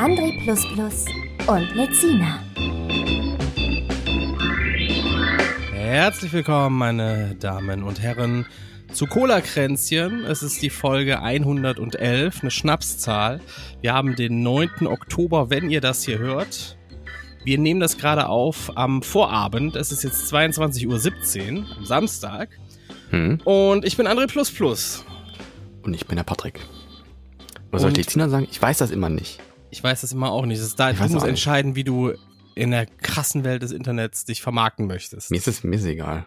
André und Lezina. Herzlich willkommen, meine Damen und Herren, zu Cola-Kränzchen. Es ist die Folge 111, eine Schnapszahl. Wir haben den 9. Oktober, wenn ihr das hier hört. Wir nehmen das gerade auf am Vorabend. Es ist jetzt 22.17 Uhr am Samstag. Hm. Und ich bin André Plus Plus. Und ich bin der Patrick. Was soll Tina sagen? Ich weiß das immer nicht. Ich weiß das immer auch nicht. Das ist da, du musst entscheiden, wie du in der krassen Welt des Internets dich vermarkten möchtest. Mir ist es mir ist egal.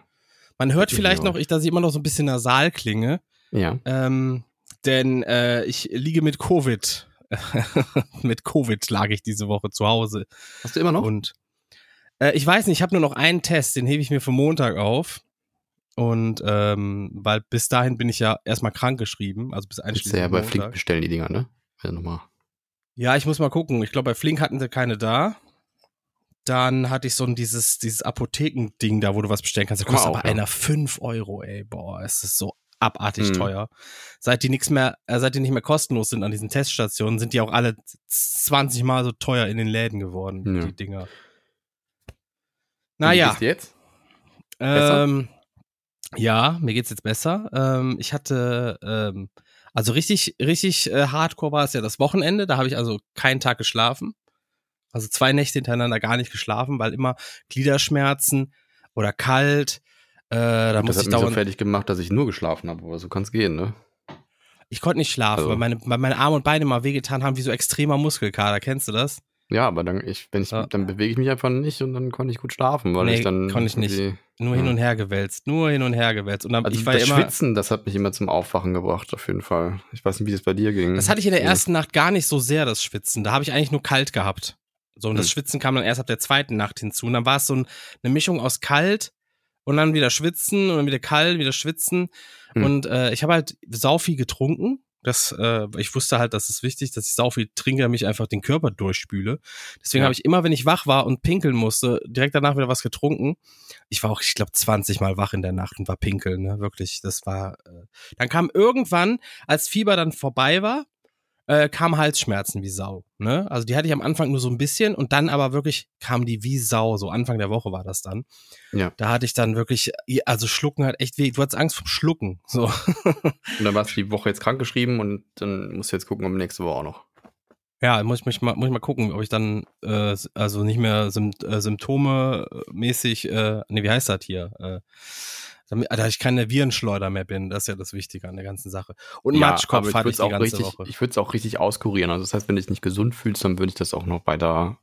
Man hört vielleicht noch, ich, dass ich immer noch so ein bisschen nasal klinge. Ja. Ähm, denn äh, ich liege mit Covid. mit Covid lag ich diese Woche zu Hause. Hast du immer noch? Und äh, ich weiß nicht, ich habe nur noch einen Test, den hebe ich mir für Montag auf. Und ähm, weil bis dahin bin ich ja erstmal krank geschrieben, also bis einschließlich. ja bei Flink bestellen die Dinger, ne? Ja, nochmal. Ja, ich muss mal gucken. Ich glaube, bei Flink hatten sie keine da. Dann hatte ich so ein dieses, dieses Apothekending da, wo du was bestellen kannst. Da kostet auch, aber ja. einer 5 Euro, ey. Boah, es ist so abartig hm. teuer. Seit die nichts mehr, äh, seit die nicht mehr kostenlos sind an diesen Teststationen, sind die auch alle 20 Mal so teuer in den Läden geworden, ja. die Dinger. Naja. Wie jetzt? Ähm, ja, mir geht's jetzt besser. Ähm, ich hatte, ähm, also richtig, richtig äh, hardcore war es ja das Wochenende. Da habe ich also keinen Tag geschlafen. Also zwei Nächte hintereinander gar nicht geschlafen, weil immer Gliederschmerzen oder kalt. Äh, da muss ich dauernd so fertig gemacht, dass ich nur geschlafen habe, aber so kann's gehen, ne? Ich konnte nicht schlafen, also. weil, meine, weil meine Arme und Beine mal wehgetan haben, wie so extremer Muskelkater. Kennst du das? Ja, aber dann, ich, wenn ich, ja. dann bewege ich mich einfach nicht und dann konnte ich gut schlafen, weil nee, ich dann. Konnte ich nicht. Nur hin und her gewälzt, nur hin und her gewälzt. Und dann, also ich war das immer, Schwitzen, das hat mich immer zum Aufwachen gebracht, auf jeden Fall. Ich weiß nicht, wie das bei dir ging. Das hatte ich in der ersten Nacht gar nicht so sehr, das Schwitzen. Da habe ich eigentlich nur kalt gehabt. So, und hm. das Schwitzen kam dann erst ab der zweiten Nacht hinzu. Und dann war es so ein, eine Mischung aus kalt und dann wieder schwitzen und dann wieder kalt, wieder schwitzen. Hm. Und äh, ich habe halt sau viel getrunken das, äh, ich wusste halt, das ist wichtig, dass ich sau viel trinke, damit ich einfach den Körper durchspüle. Deswegen ja. habe ich immer, wenn ich wach war und pinkeln musste, direkt danach wieder was getrunken. Ich war auch, ich glaube, 20 Mal wach in der Nacht und war pinkeln, ne? Wirklich, das war. Äh. Dann kam irgendwann, als Fieber dann vorbei war, äh, kam Halsschmerzen wie Sau. Ne? Also die hatte ich am Anfang nur so ein bisschen und dann aber wirklich kam die wie Sau. So Anfang der Woche war das dann. Ja. Da hatte ich dann wirklich, also Schlucken hat echt weh. Du hattest Angst vom Schlucken. So. und dann warst du die Woche jetzt krank geschrieben und dann musst du jetzt gucken, ob nächste Woche auch noch. Ja, muss ich, mich mal, muss ich mal gucken, ob ich dann äh, also nicht mehr Sympt äh, Symptome mäßig, äh, nee, wie heißt das hier? Äh, damit, dass ich keine Virenschleuder mehr bin. Das ist ja das Wichtige an der ganzen Sache. Und ja, Matschkopf hatte ich die ganze richtig, Woche. Ich würde es auch richtig auskurieren. Also das heißt, wenn du dich nicht gesund fühlst, dann würde ich das auch noch weiter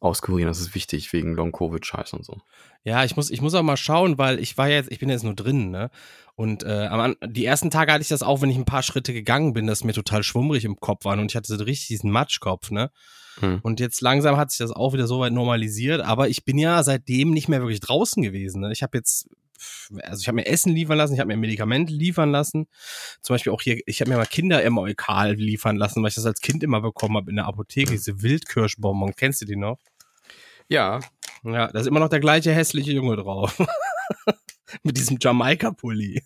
auskurieren. Das ist wichtig wegen Long-Covid-Scheiß und so. Ja, ich muss, ich muss auch mal schauen, weil ich war jetzt, ich bin jetzt nur drin, ne? Und äh, am, die ersten Tage hatte ich das auch, wenn ich ein paar Schritte gegangen bin, dass mir total schwummrig im Kopf war und ich hatte so richtig diesen Matschkopf, ne? Hm. Und jetzt langsam hat sich das auch wieder so weit normalisiert, aber ich bin ja seitdem nicht mehr wirklich draußen gewesen. Ne? Ich habe jetzt also ich habe mir Essen liefern lassen, ich habe mir Medikamente liefern lassen. Zum Beispiel auch hier, ich habe mir mal Kinder-Eukal liefern lassen, weil ich das als Kind immer bekommen habe in der Apotheke, diese Wildkirschbonbon. Kennst du die noch? Ja. Ja, da ist immer noch der gleiche hässliche Junge drauf. Mit diesem Jamaika-Pulli.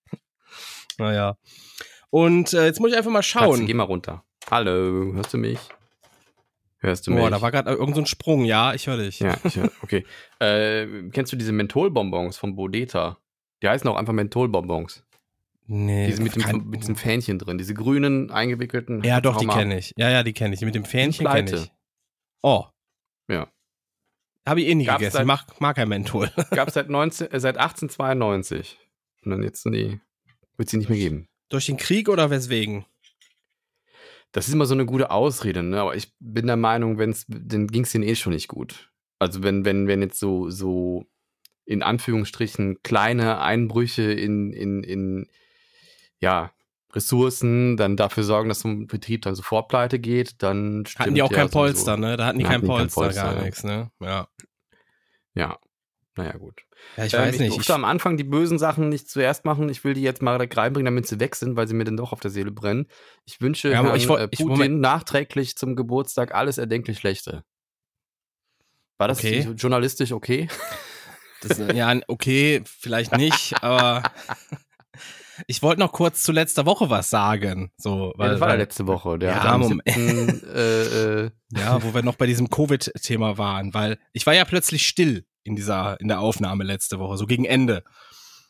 naja. Und äh, jetzt muss ich einfach mal schauen. Katze, geh mal runter. Hallo, hörst du mich? Hörst du mich? Boah, da war gerade irgendein so Sprung. Ja, ich höre dich. Ja, ich hör, okay. äh, kennst du diese Mentholbonbons von Bodeta? Die heißen auch einfach Mentholbonbons. Nee. Diese mit, dem, mit diesem Fähnchen drin, diese grünen eingewickelten. Ja, doch, die kenne ich. Ja, ja, die kenne ich. Die mit dem Fähnchen kenne ich. Oh. Ja. Habe ich eh nie Gab's gegessen. Seit, ich mag, mag kein Menthol. Gab es seit, äh, seit 1892. Und dann jetzt, nee, wird sie nicht mehr geben. Durch den Krieg oder weswegen? Das ist immer so eine gute Ausrede, ne? Aber ich bin der Meinung, wenn's, dann ging es denen eh schon nicht gut. Also wenn, wenn, wenn jetzt so, so in Anführungsstrichen kleine Einbrüche in, in, in ja, Ressourcen, dann dafür sorgen, dass so ein Betrieb dann sofort pleite geht, dann Hatten die auch kein Polster, ne? Da hatten die kein Polster, kein Polster, gar ja. nichts, ne? Ja. Ja. Naja, gut. Ja, ich ähm, weiß nicht. Ich durfte am Anfang die bösen Sachen nicht zuerst machen. Ich will die jetzt mal reinbringen, damit sie weg sind, weil sie mir dann doch auf der Seele brennen. Ich wünsche ja, Herrn, ich, äh, Putin ich, nachträglich zum Geburtstag alles erdenklich Schlechte. War das okay. journalistisch okay? Das, ja, okay, vielleicht nicht, aber ich wollte noch kurz zu letzter Woche was sagen. So, weil, ja, das war weil, letzte Woche. Der ja, Moment. 7, äh, äh. ja, wo wir noch bei diesem Covid-Thema waren, weil ich war ja plötzlich still in dieser, in der Aufnahme letzte Woche, so gegen Ende.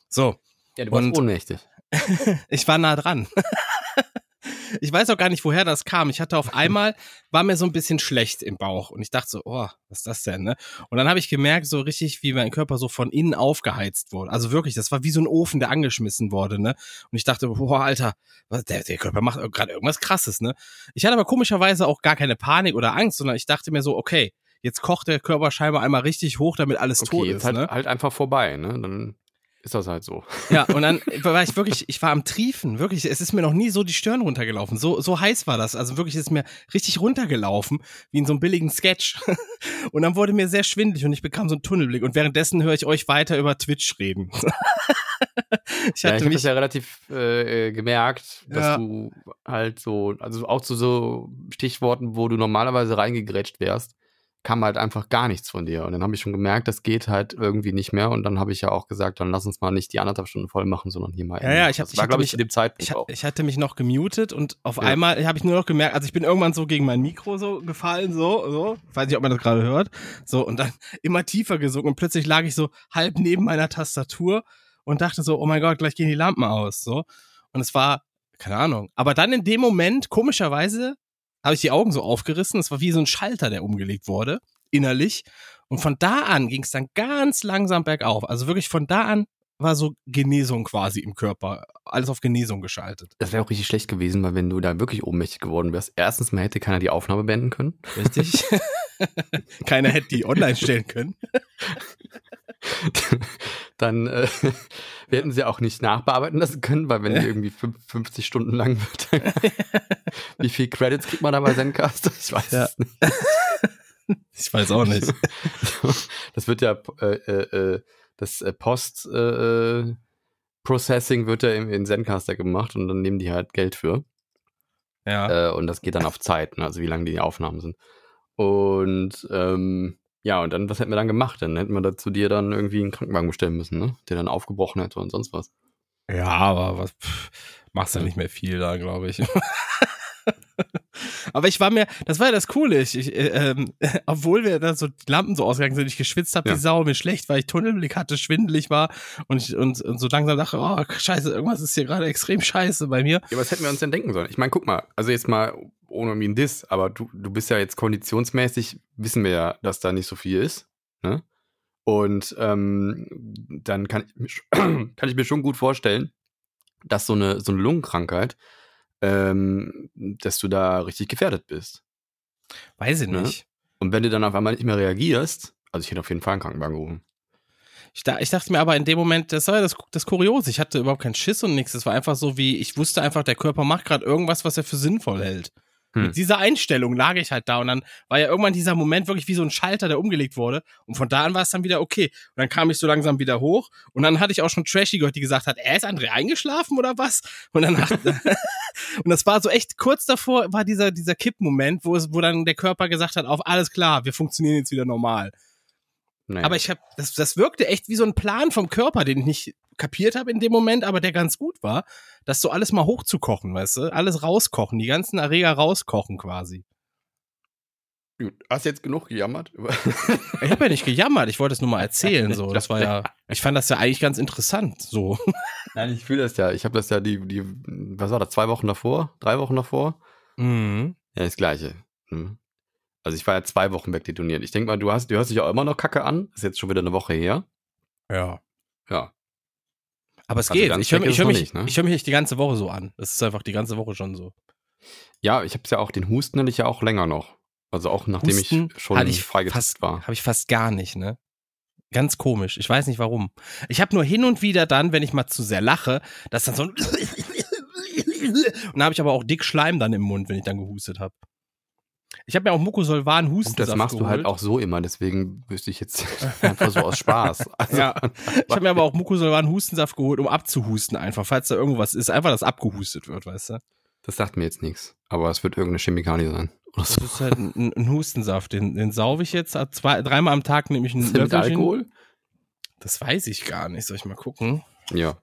So. Ja, du warst und ohnmächtig. ich war nah dran. ich weiß auch gar nicht, woher das kam. Ich hatte auf einmal, war mir so ein bisschen schlecht im Bauch und ich dachte so, oh, was ist das denn, ne? Und dann habe ich gemerkt, so richtig, wie mein Körper so von innen aufgeheizt wurde. Also wirklich, das war wie so ein Ofen, der angeschmissen wurde, ne? Und ich dachte, boah, Alter, der, der Körper macht gerade irgendwas krasses, ne? Ich hatte aber komischerweise auch gar keine Panik oder Angst, sondern ich dachte mir so, okay, jetzt kocht der Körper scheinbar einmal richtig hoch, damit alles okay, tot ist. Halt, ne? halt einfach vorbei, ne? Dann ist das halt so. Ja, und dann war ich wirklich, ich war am Triefen, wirklich, es ist mir noch nie so die Stirn runtergelaufen. So, so heiß war das. Also wirklich ist mir richtig runtergelaufen, wie in so einem billigen Sketch. Und dann wurde mir sehr schwindlig und ich bekam so einen Tunnelblick. Und währenddessen höre ich euch weiter über Twitch reden. ich hatte ja, ich mich das ja relativ äh, gemerkt, dass ja. du halt so, also auch zu so Stichworten, wo du normalerweise reingegrätscht wärst, kam halt einfach gar nichts von dir. Und dann habe ich schon gemerkt, das geht halt irgendwie nicht mehr. Und dann habe ich ja auch gesagt, dann lass uns mal nicht die anderthalb Stunden voll machen, sondern hier mal. Ja, ja, ich, hab, das war, glaube ich, zu dem Zeitpunkt ich, auch. Ich hatte mich noch gemutet und auf ja. einmal habe ich nur noch gemerkt, also ich bin irgendwann so gegen mein Mikro so gefallen, so, so. weiß nicht, ob man das gerade hört. So, und dann immer tiefer gesungen und plötzlich lag ich so halb neben meiner Tastatur und dachte so, oh mein Gott, gleich gehen die Lampen aus, so. Und es war, keine Ahnung. Aber dann in dem Moment, komischerweise, habe ich die Augen so aufgerissen. Es war wie so ein Schalter, der umgelegt wurde, innerlich. Und von da an ging es dann ganz langsam bergauf. Also wirklich von da an war so Genesung quasi im Körper. Alles auf Genesung geschaltet. Das wäre auch richtig schlecht gewesen, weil wenn du da wirklich ohnmächtig geworden wärst, erstens mal hätte keiner die Aufnahme beenden können. Richtig. keiner hätte die online stellen können. Dann äh, wir hätten sie auch nicht nachbearbeiten lassen können, weil wenn die irgendwie 50 Stunden lang wird, wie viel Credits kriegt man da bei Zencaster? Ich weiß ja. es nicht. ich weiß auch nicht. Das wird ja äh, äh, das äh, Post äh, Processing wird ja in Zencaster gemacht und dann nehmen die halt Geld für. Ja. Äh, und das geht dann auf Zeit, ne? also wie lange die Aufnahmen sind. Und ähm, ja, und dann, was hätten wir dann gemacht? Dann hätten wir da zu dir dann irgendwie einen Krankenwagen bestellen müssen, ne? Der dann aufgebrochen hätte und sonst was. Ja, aber was pff, machst ja nicht mehr viel da, glaube ich. Aber ich war mir, das war ja das Coole, ich, ich äh, ähm, obwohl wir da so die Lampen so ausgegangen sind, ich geschwitzt habe, ja. die Sau, mir schlecht, weil ich Tunnelblick hatte, schwindelig war und, ich, und, und so langsam dachte, oh, scheiße, irgendwas ist hier gerade extrem scheiße bei mir. Ja, was hätten wir uns denn denken sollen? Ich meine, guck mal, also jetzt mal ohne irgendwie ein Diss, aber du, du bist ja jetzt konditionsmäßig, wissen wir ja, dass da nicht so viel ist, ne? Und ähm, dann kann ich, mir, kann ich mir schon gut vorstellen, dass so eine, so eine Lungenkrankheit ähm, dass du da richtig gefährdet bist. Weiß ich ne? nicht. Und wenn du dann auf einmal nicht mehr reagierst, also ich hätte auf jeden Fall einen Krankenwagen gerufen. Ich, da, ich dachte mir aber in dem Moment, das war ja das, das Kuriose. Ich hatte überhaupt keinen Schiss und nichts. Es war einfach so wie, ich wusste einfach, der Körper macht gerade irgendwas, was er für sinnvoll hält. Hm. Mit dieser Einstellung lag ich halt da und dann war ja irgendwann dieser Moment wirklich wie so ein Schalter, der umgelegt wurde. Und von da an war es dann wieder okay. Und dann kam ich so langsam wieder hoch und dann hatte ich auch schon Trashy gehört, die gesagt hat, er ist André eingeschlafen oder was? Und dann und das war so echt kurz davor war dieser dieser Kippmoment, wo es wo dann der Körper gesagt hat, auf alles klar, wir funktionieren jetzt wieder normal. Naja. Aber ich habe, das, das wirkte echt wie so ein Plan vom Körper, den ich nicht kapiert habe in dem Moment, aber der ganz gut war, das so alles mal hochzukochen, weißt du? Alles rauskochen, die ganzen Erreger rauskochen quasi. Gut, hast jetzt genug gejammert? ich habe ja nicht gejammert, ich wollte es nur mal erzählen. So, das war ja, ich fand das ja eigentlich ganz interessant. So. Nein, ich fühle das ja. Ich habe das ja die, die, was war das? Zwei Wochen davor, drei Wochen davor. Mhm. Ja, das Gleiche. Hm. Also ich war ja zwei Wochen wegdetoniert. Ich denke mal, du hast, du hörst dich ja immer noch Kacke an. Ist jetzt schon wieder eine Woche her. Ja. Ja. Aber es also geht. Ich höre hör mich, nicht, ne? ich hör mich nicht die ganze Woche so an. Das ist einfach die ganze Woche schon so. Ja, ich habe es ja auch, den Husten hatte ich ja auch länger noch. Also auch nachdem Husten ich schon ich freigetestet war. Habe ich fast gar nicht, ne? Ganz komisch. Ich weiß nicht warum. Ich habe nur hin und wieder dann, wenn ich mal zu sehr lache, dass dann so ein Und dann habe ich aber auch dick Schleim dann im Mund, wenn ich dann gehustet habe. Ich habe mir auch Mucosolvan Husten. Das machst geholt. du halt auch so immer, deswegen wüsste ich jetzt einfach so aus Spaß. Also, ja. Ich habe mir aber auch Mucosolvan Hustensaft geholt, um abzuhusten einfach, falls da irgendwas ist, einfach, dass abgehustet wird, weißt du? Das sagt mir jetzt nichts, aber es wird irgendeine Chemikalie sein. Oder so. Das ist halt ein, ein Hustensaft, den, den sauge ich jetzt zwei, dreimal am Tag, nehme ich einen ist mit Alkohol? Das weiß ich gar nicht. Soll ich mal gucken? Ja.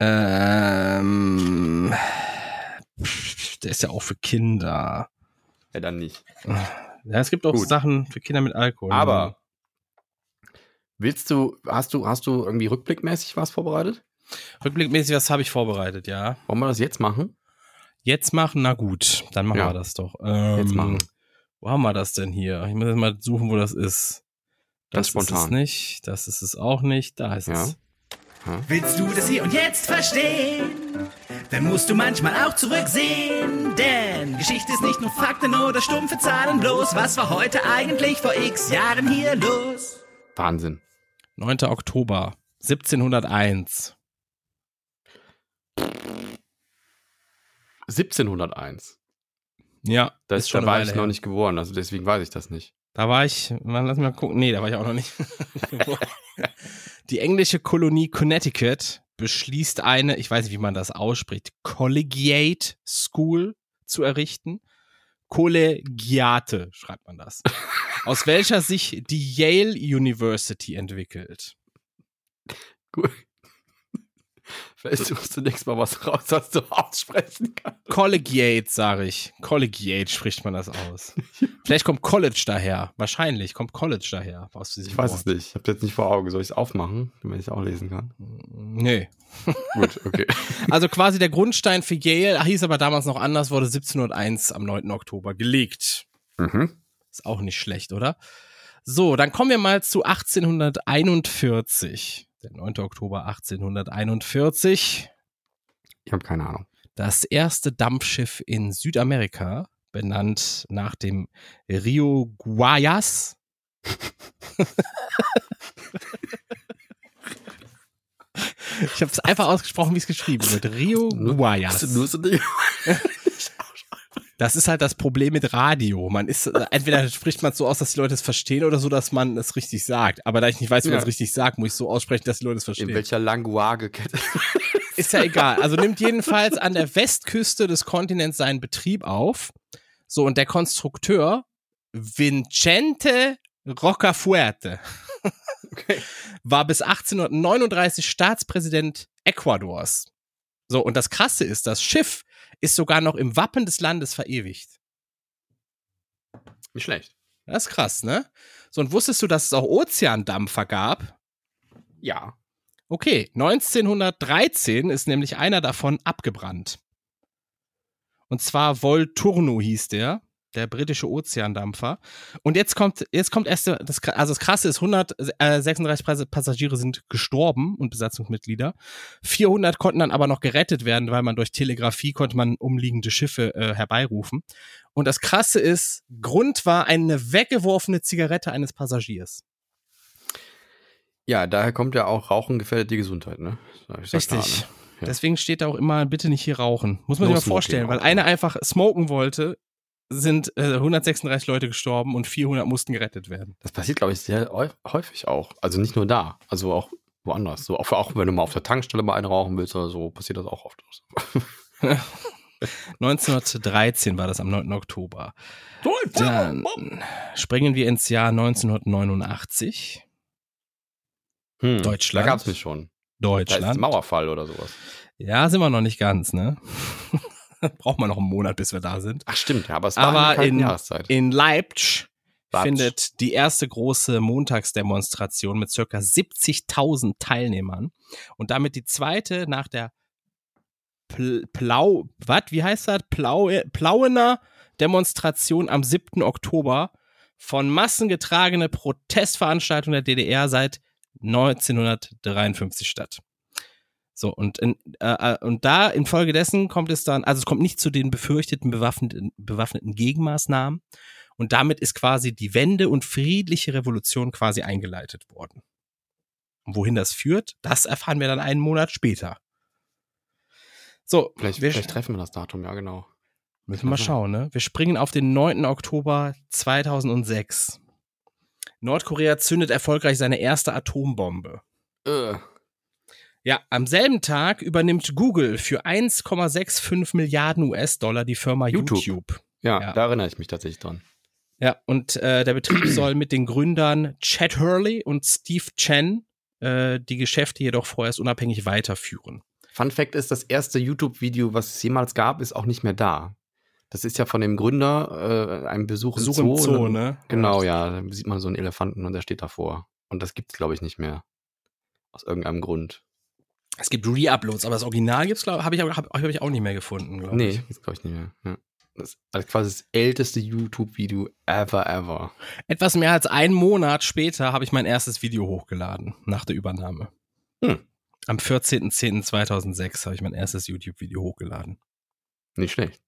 Ähm, der ist ja auch für Kinder. Ja, dann nicht. Ja, es gibt auch Gut. Sachen für Kinder mit Alkohol. Aber willst du, hast du, hast du irgendwie rückblickmäßig was vorbereitet? Rückblickmäßig was habe ich vorbereitet, ja. Wollen wir das jetzt machen? Jetzt machen? Na gut, dann machen ja. wir das doch. Ähm, jetzt machen. Wo haben wir das denn hier? Ich muss jetzt mal suchen, wo das ist. Das Ganz spontan. ist es nicht. Das ist es auch nicht. Da ist ja. es. Willst du das hier und jetzt verstehen? Dann musst du manchmal auch zurücksehen. Denn Geschichte ist nicht nur Fakten oder stumpfe Zahlen bloß. Was war heute eigentlich vor x Jahren hier los? Wahnsinn. 9. Oktober 1701. 1701. Ja, das ist schon da war ich noch nicht geboren, also deswegen weiß ich das nicht. Da war ich, man, lass mal gucken. Nee, da war ich auch noch nicht. Die englische Kolonie Connecticut beschließt eine, ich weiß nicht, wie man das ausspricht, Collegiate School zu errichten. Kollegiate schreibt man das. Aus welcher sich die Yale University entwickelt. Gut. Vielleicht suchst du nächstes Mal was raus, was du aussprechen kannst. Collegiate, sage ich. Collegiate spricht man das aus. Vielleicht kommt College daher. Wahrscheinlich kommt College daher. Aus ich weiß Wort. es nicht. Ich habe jetzt nicht vor Augen. Soll ich es aufmachen, damit ich es auch lesen kann? Nee. Gut, okay. Also quasi der Grundstein für Yale, hieß aber damals noch anders, wurde 1701 am 9. Oktober gelegt. Mhm. Ist auch nicht schlecht, oder? So, dann kommen wir mal zu 1841 der 9. Oktober 1841. Ich habe keine Ahnung. Das erste Dampfschiff in Südamerika, benannt nach dem Rio Guayas. ich habe es einfach ausgesprochen, wie es geschrieben wird. Rio Guayas. Nur so das ist halt das Problem mit Radio. Man ist, entweder spricht man es so aus, dass die Leute es verstehen oder so, dass man es richtig sagt. Aber da ich nicht weiß, wie ja. man es richtig sagt, muss ich so aussprechen, dass die Leute es verstehen. In welcher Language-Kette? ist ja egal. Also nimmt jedenfalls an der Westküste des Kontinents seinen Betrieb auf. So, und der Konstrukteur Vincente Rocafuerte okay. war bis 1839 Staatspräsident Ecuadors. So, und das Krasse ist, das Schiff ist sogar noch im Wappen des Landes verewigt. Nicht schlecht. Das ist krass, ne? So, und wusstest du, dass es auch Ozeandampfer gab? Ja. Okay, 1913 ist nämlich einer davon abgebrannt. Und zwar Volturno hieß der der britische Ozeandampfer. Und jetzt kommt, jetzt kommt erst, das, also das Krasse ist, 136 Passagiere sind gestorben und Besatzungsmitglieder. 400 konnten dann aber noch gerettet werden, weil man durch Telegrafie konnte man umliegende Schiffe äh, herbeirufen. Und das Krasse ist, Grund war eine weggeworfene Zigarette eines Passagiers. Ja, daher kommt ja auch Rauchen gefährdet die Gesundheit, ne? Richtig. Ne? Ja. Deswegen steht da auch immer, bitte nicht hier rauchen. Muss man no sich mal vorstellen, weil einer einfach smoken wollte, sind äh, 136 Leute gestorben und 400 mussten gerettet werden. Das passiert, glaube ich, sehr häufig auch. Also nicht nur da, also auch woanders. So, auch, auch wenn du mal auf der Tankstelle mal einen rauchen willst oder so, passiert das auch oft. 1913 war das am 9. Oktober. Dann springen wir ins Jahr 1989. Hm, Deutschland. Da gab es mich schon. Deutschland. Da ist Mauerfall oder sowas. Ja, sind wir noch nicht ganz, ne? Braucht man noch einen Monat, bis wir da sind. Ach stimmt, ja, aber es war aber in, Jahreszeit. in Leipzig Leipzig. findet die erste große Montagsdemonstration mit circa 70.000 Teilnehmern und damit die zweite nach der Plau, was, wie heißt das? Plau, Plauener Demonstration am 7. Oktober von massengetragene Protestveranstaltung der DDR seit 1953 statt. So, und, in, äh, äh, und da infolgedessen kommt es dann, also es kommt nicht zu den befürchteten bewaffneten, bewaffneten Gegenmaßnahmen. Und damit ist quasi die Wende und friedliche Revolution quasi eingeleitet worden. Und wohin das führt, das erfahren wir dann einen Monat später. So, vielleicht, wir vielleicht treffen wir das Datum, ja, genau. Müssen wir mal schauen, ne? Wir springen auf den 9. Oktober 2006. Nordkorea zündet erfolgreich seine erste Atombombe. Äh. Ja, am selben Tag übernimmt Google für 1,65 Milliarden US-Dollar die Firma YouTube. YouTube. Ja, ja, da erinnere ich mich tatsächlich dran. Ja, und äh, der Betrieb soll mit den Gründern Chad Hurley und Steve Chen äh, die Geschäfte jedoch vorerst unabhängig weiterführen. Fun Fact ist, das erste YouTube-Video, was es jemals gab, ist auch nicht mehr da. Das ist ja von dem Gründer äh, ein Besuch, Besuch im Zoo. Im Zoo ne? Genau, ja. Da sieht man so einen Elefanten und der steht davor. Und das gibt es, glaube ich, nicht mehr. Aus irgendeinem Grund. Es gibt Re-Uploads, aber das Original gibt's, glaube habe ich, hab, hab ich auch nicht mehr gefunden, glaube nee, ich. Nee, das glaube ich nicht mehr. Ja. Das ist also quasi das älteste YouTube-Video ever, ever. Etwas mehr als einen Monat später habe ich mein erstes Video hochgeladen, nach der Übernahme. Hm. Am 14.10.2006 habe ich mein erstes YouTube-Video hochgeladen. Nicht schlecht.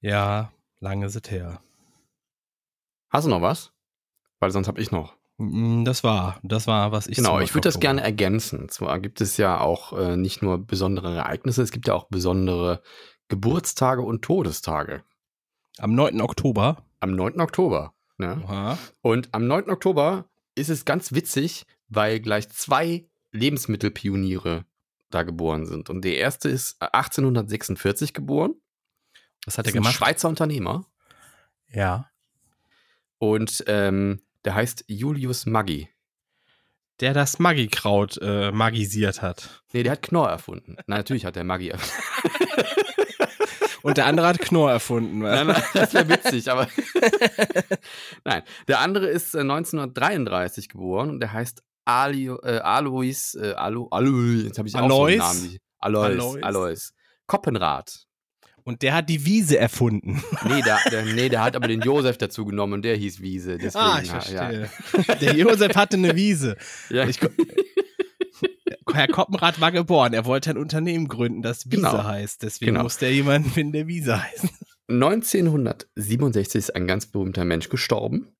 Ja, lange ist es her. Hast du noch was? Weil sonst habe ich noch. Mm, das war, das war, was ich Genau, ich würde das gerne ergänzen. Zwar gibt es ja auch äh, nicht nur besondere Ereignisse, es gibt ja auch besondere Geburtstage und Todestage. Am 9. Oktober? Am 9. Oktober. Ne? Und am 9. Oktober ist es ganz witzig, weil gleich zwei Lebensmittelpioniere da geboren sind. Und der erste ist 1846 geboren. Was hat er gemacht? Ein Schweizer Unternehmer. Ja. Und ähm, der heißt Julius Maggi. Der das Maggi-Kraut äh, magisiert hat. Nee, der hat Knorr erfunden. Na, natürlich hat der Maggi erfunden. Und der andere hat Knorr erfunden. Nein, nein, das wäre witzig, aber. nein, der andere ist äh, 1933 geboren und der heißt Ali, äh, Alois, äh, Alo, Alois, jetzt habe ich Alois? auch so einen Namen. Alois, Alois, Alois. Koppenrad. Und der hat die Wiese erfunden. Nee, der, der, nee, der hat aber den Josef dazu genommen und der hieß Wiese. Deswegen, ah, ich verstehe. Ja. Der Josef hatte eine Wiese. Ja. Ich, Herr Koppenrad war geboren. Er wollte ein Unternehmen gründen, das Wiese genau. heißt. Deswegen genau. musste er jemanden finden, der Wiese heißt. 1967 ist ein ganz berühmter Mensch gestorben.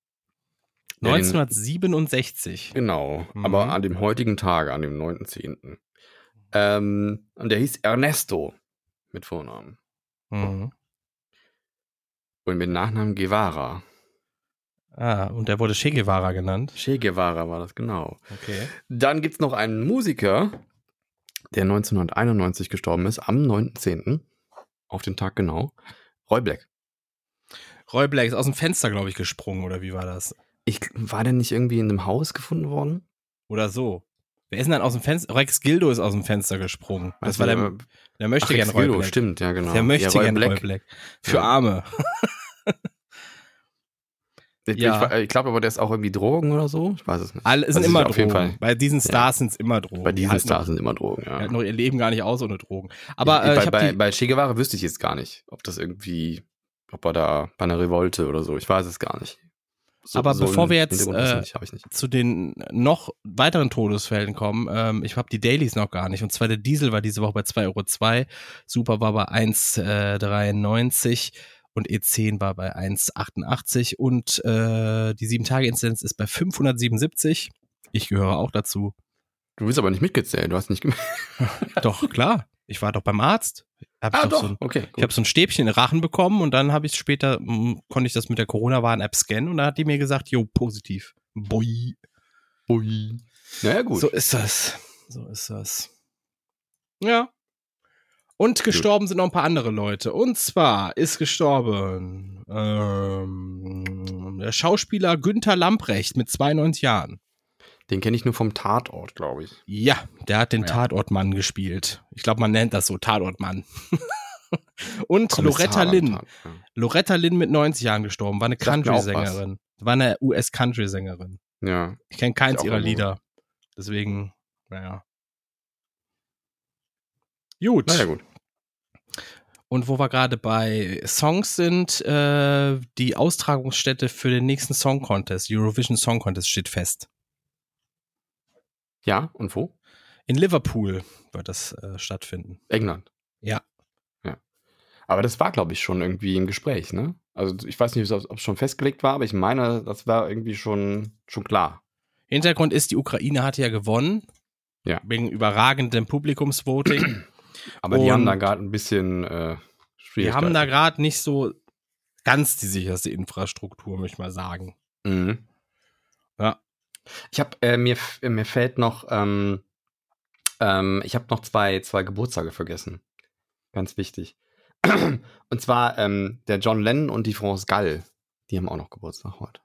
1967. Genau, mhm. aber an dem heutigen Tage, an dem 9.10. Ähm, und der hieß Ernesto mit Vornamen. Mhm. Und mit Nachnamen Guevara. Ah, und der wurde Che Guevara genannt? Che Guevara war das, genau. Okay. Dann gibt es noch einen Musiker, der 1991 gestorben ist, am 9.10. Auf den Tag genau. Roy Black. Roy Black ist aus dem Fenster, glaube ich, gesprungen, oder wie war das? Ich, war der nicht irgendwie in einem Haus gefunden worden? Oder so. Wer ist denn dann aus dem Fenster? Rex Gildo ist aus dem Fenster gesprungen. Das war der, der möchte gerne Roy Black. stimmt, ja, genau. Der möchte ja, gerne Roy Black. Für ja. Arme. ich, ja. ich, ich glaube aber, der ist auch irgendwie Drogen oder so. Ich weiß es nicht. Alle sind also immer Drogen. Bei diesen Stars sind es immer Drogen. Bei diesen Stars sind immer Drogen, ja. Die halten noch ihr Leben gar nicht aus ohne Drogen. Aber äh, bei, bei, bei Che Guevara wüsste ich jetzt gar nicht, ob das irgendwie, ob er da bei einer Revolte oder so. Ich weiß es gar nicht. So, Aber so bevor wir jetzt äh, zu den noch weiteren Todesfällen kommen, ähm, ich habe die Dailies noch gar nicht. Und zwar der Diesel war diese Woche bei 2,02 Euro, Super war bei 1,93 äh, und E10 war bei 1,88 und äh, die 7-Tage-Inzidenz ist bei 577. Ich gehöre auch dazu. Du bist aber nicht mitgezählt, du hast nicht Doch, klar. Ich war doch beim Arzt. Hab ah, doch. So ein, okay, ich habe so ein Stäbchen in den Rachen bekommen und dann habe ich später, mh, hm, konnte ich das mit der Corona-Warn-App scannen und dann hat die mir gesagt, jo, positiv. Boi. Boi. Naja, gut. So ist das. So ist das. Ja. Und gestorben sind noch ein paar andere Leute. Und zwar ist gestorben ähm, der Schauspieler Günther Lamprecht mit 92 Jahren. Den kenne ich nur vom Tatort, glaube ich. Ja, der hat den ja. Tatortmann gespielt. Ich glaube, man nennt das so Tatortmann. Und Kommissar Loretta Lynn. Ja. Loretta Lynn mit 90 Jahren gestorben, war eine Country-Sängerin. War eine US-Country-Sängerin. Ja. Ich kenne keins ihrer Lieder. Deswegen, naja. Gut. Naja, gut. Und wo wir gerade bei Songs sind, äh, die Austragungsstätte für den nächsten Song Contest, Eurovision Song Contest, steht fest. Ja, und wo? In Liverpool wird das äh, stattfinden. England. Ja. Ja. Aber das war, glaube ich, schon irgendwie im Gespräch, ne? Also ich weiß nicht, ob es schon festgelegt war, aber ich meine, das war irgendwie schon, schon klar. Hintergrund ist, die Ukraine hatte ja gewonnen. Ja. Wegen überragendem Publikumsvoting. Aber und die haben da gerade ein bisschen äh, Die haben da gerade nicht so ganz die sicherste Infrastruktur, möchte ich mal sagen. Mhm. Ich habe äh, mir mir fällt noch ähm, ähm, ich habe noch zwei zwei Geburtstage vergessen. Ganz wichtig. Und zwar ähm, der John Lennon und die France Gall. Die haben auch noch Geburtstag heute.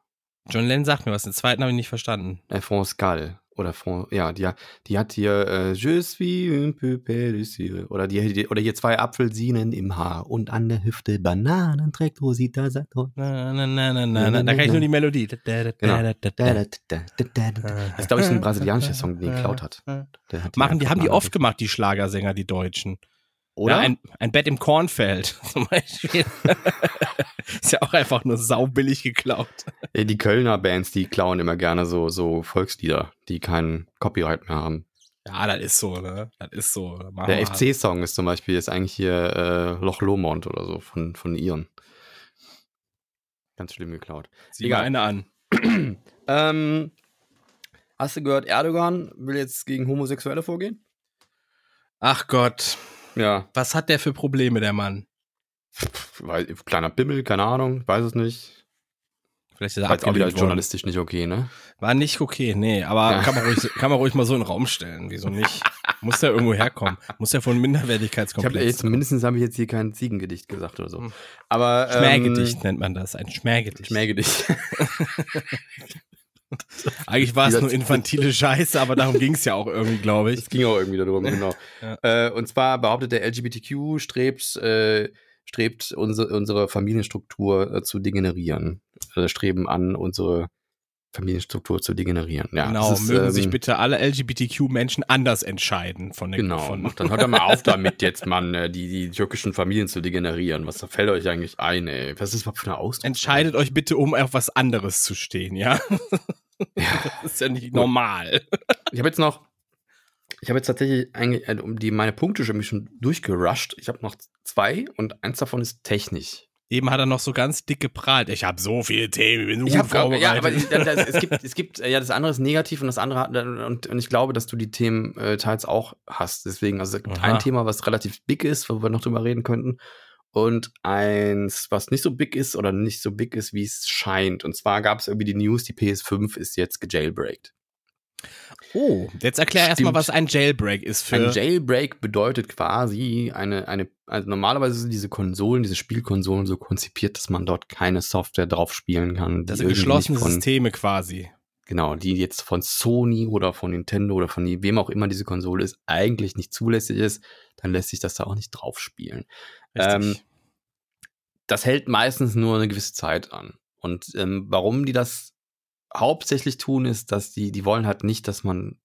John Lennon sagt mir was, den zweiten habe ich nicht verstanden. Äh, France Gall. Oder France, ja, die, die hat hier äh, Je suis un peu perdu oder die, die, oder hier zwei Apfelsinen im Haar und an der Hüfte Bananen trägt Rosita Saturn. Na, na, na, na, na, na, da kann ich nur die Melodie. Genau. Das ist, glaube ich, ein brasilianischer Song, den geklaut hat. hat Machen, die haben die oft gemacht, die Schlagersänger, die Deutschen. Oder? Ja, ein, ein Bett im Kornfeld zum Beispiel. ist ja auch einfach nur saubillig geklaut. Die Kölner Bands, die klauen immer gerne so, so Volkslieder, die keinen Copyright mehr haben. Ja, das ist so, ne? Das ist so. Der FC-Song ist zum Beispiel jetzt eigentlich hier äh, Loch Lomond oder so von, von Iren. Ganz schlimm geklaut. Sieh Egal. eine an. ähm, hast du gehört, Erdogan will jetzt gegen Homosexuelle vorgehen? Ach Gott. Ja. Was hat der für Probleme, der Mann? Kleiner Bimmel, keine Ahnung, weiß es nicht. Vielleicht ist er War auch wieder journalistisch nicht okay, ne? War nicht okay, nee, aber ja. kann, man ruhig, kann man ruhig mal so in den Raum stellen. Wieso nicht? Muss der irgendwo herkommen? Muss der von Minderwertigkeitskomplex ich hab, Zumindest habe ich jetzt hier kein Ziegengedicht gesagt oder so. Hm. Aber, Schmähgedicht ähm, nennt man das, ein Schmähgedicht. Schmähgedicht. Eigentlich war es nur infantile Scheiße, aber darum ging es ja auch irgendwie, glaube ich. Es ging auch irgendwie darum, genau. ja. äh, und zwar behauptet der LGBTQ strebt, äh, strebt unsere, unsere Familienstruktur äh, zu degenerieren. Äh, streben an, unsere Familienstruktur zu degenerieren. Ja, genau, ist, mögen ähm, sich bitte alle LGBTQ-Menschen anders entscheiden von den Genau, von dann hört er mal auf damit jetzt, Mann, äh, die, die türkischen Familien zu degenerieren. Was fällt euch eigentlich ein, ey? Was ist das für eine Ausdruck? Entscheidet euch bitte, um auf was anderes zu stehen, ja? ja. das ist ja nicht normal. Ich habe jetzt noch, ich habe jetzt tatsächlich eigentlich, äh, um die meine Punkte schon schon durchgerusht. Ich habe noch zwei und eins davon ist technisch. Eben hat er noch so ganz dick geprahlt. Ich habe so viele Themen, ich bin ich hab, vorbereitet. Ja, aber ich, das, es, gibt, es gibt, ja, das andere ist negativ und das andere hat, und, und ich glaube, dass du die Themen äh, teils auch hast. Deswegen, also es gibt Aha. ein Thema, was relativ big ist, wo wir noch drüber reden könnten. Und eins, was nicht so big ist oder nicht so big ist, wie es scheint. Und zwar gab es irgendwie die News, die PS5 ist jetzt gejailbreakt. Oh, jetzt erklär erstmal, was ein Jailbreak ist für. Ein Jailbreak bedeutet quasi eine, eine, also normalerweise sind diese Konsolen, diese Spielkonsolen so konzipiert, dass man dort keine Software drauf spielen kann. Das sind geschlossene von, Systeme quasi. Genau, die jetzt von Sony oder von Nintendo oder von wem auch immer diese Konsole ist, eigentlich nicht zulässig ist, dann lässt sich das da auch nicht drauf spielen. Ähm, das hält meistens nur eine gewisse Zeit an. Und ähm, warum die das hauptsächlich tun, ist, dass die, die wollen halt nicht, dass man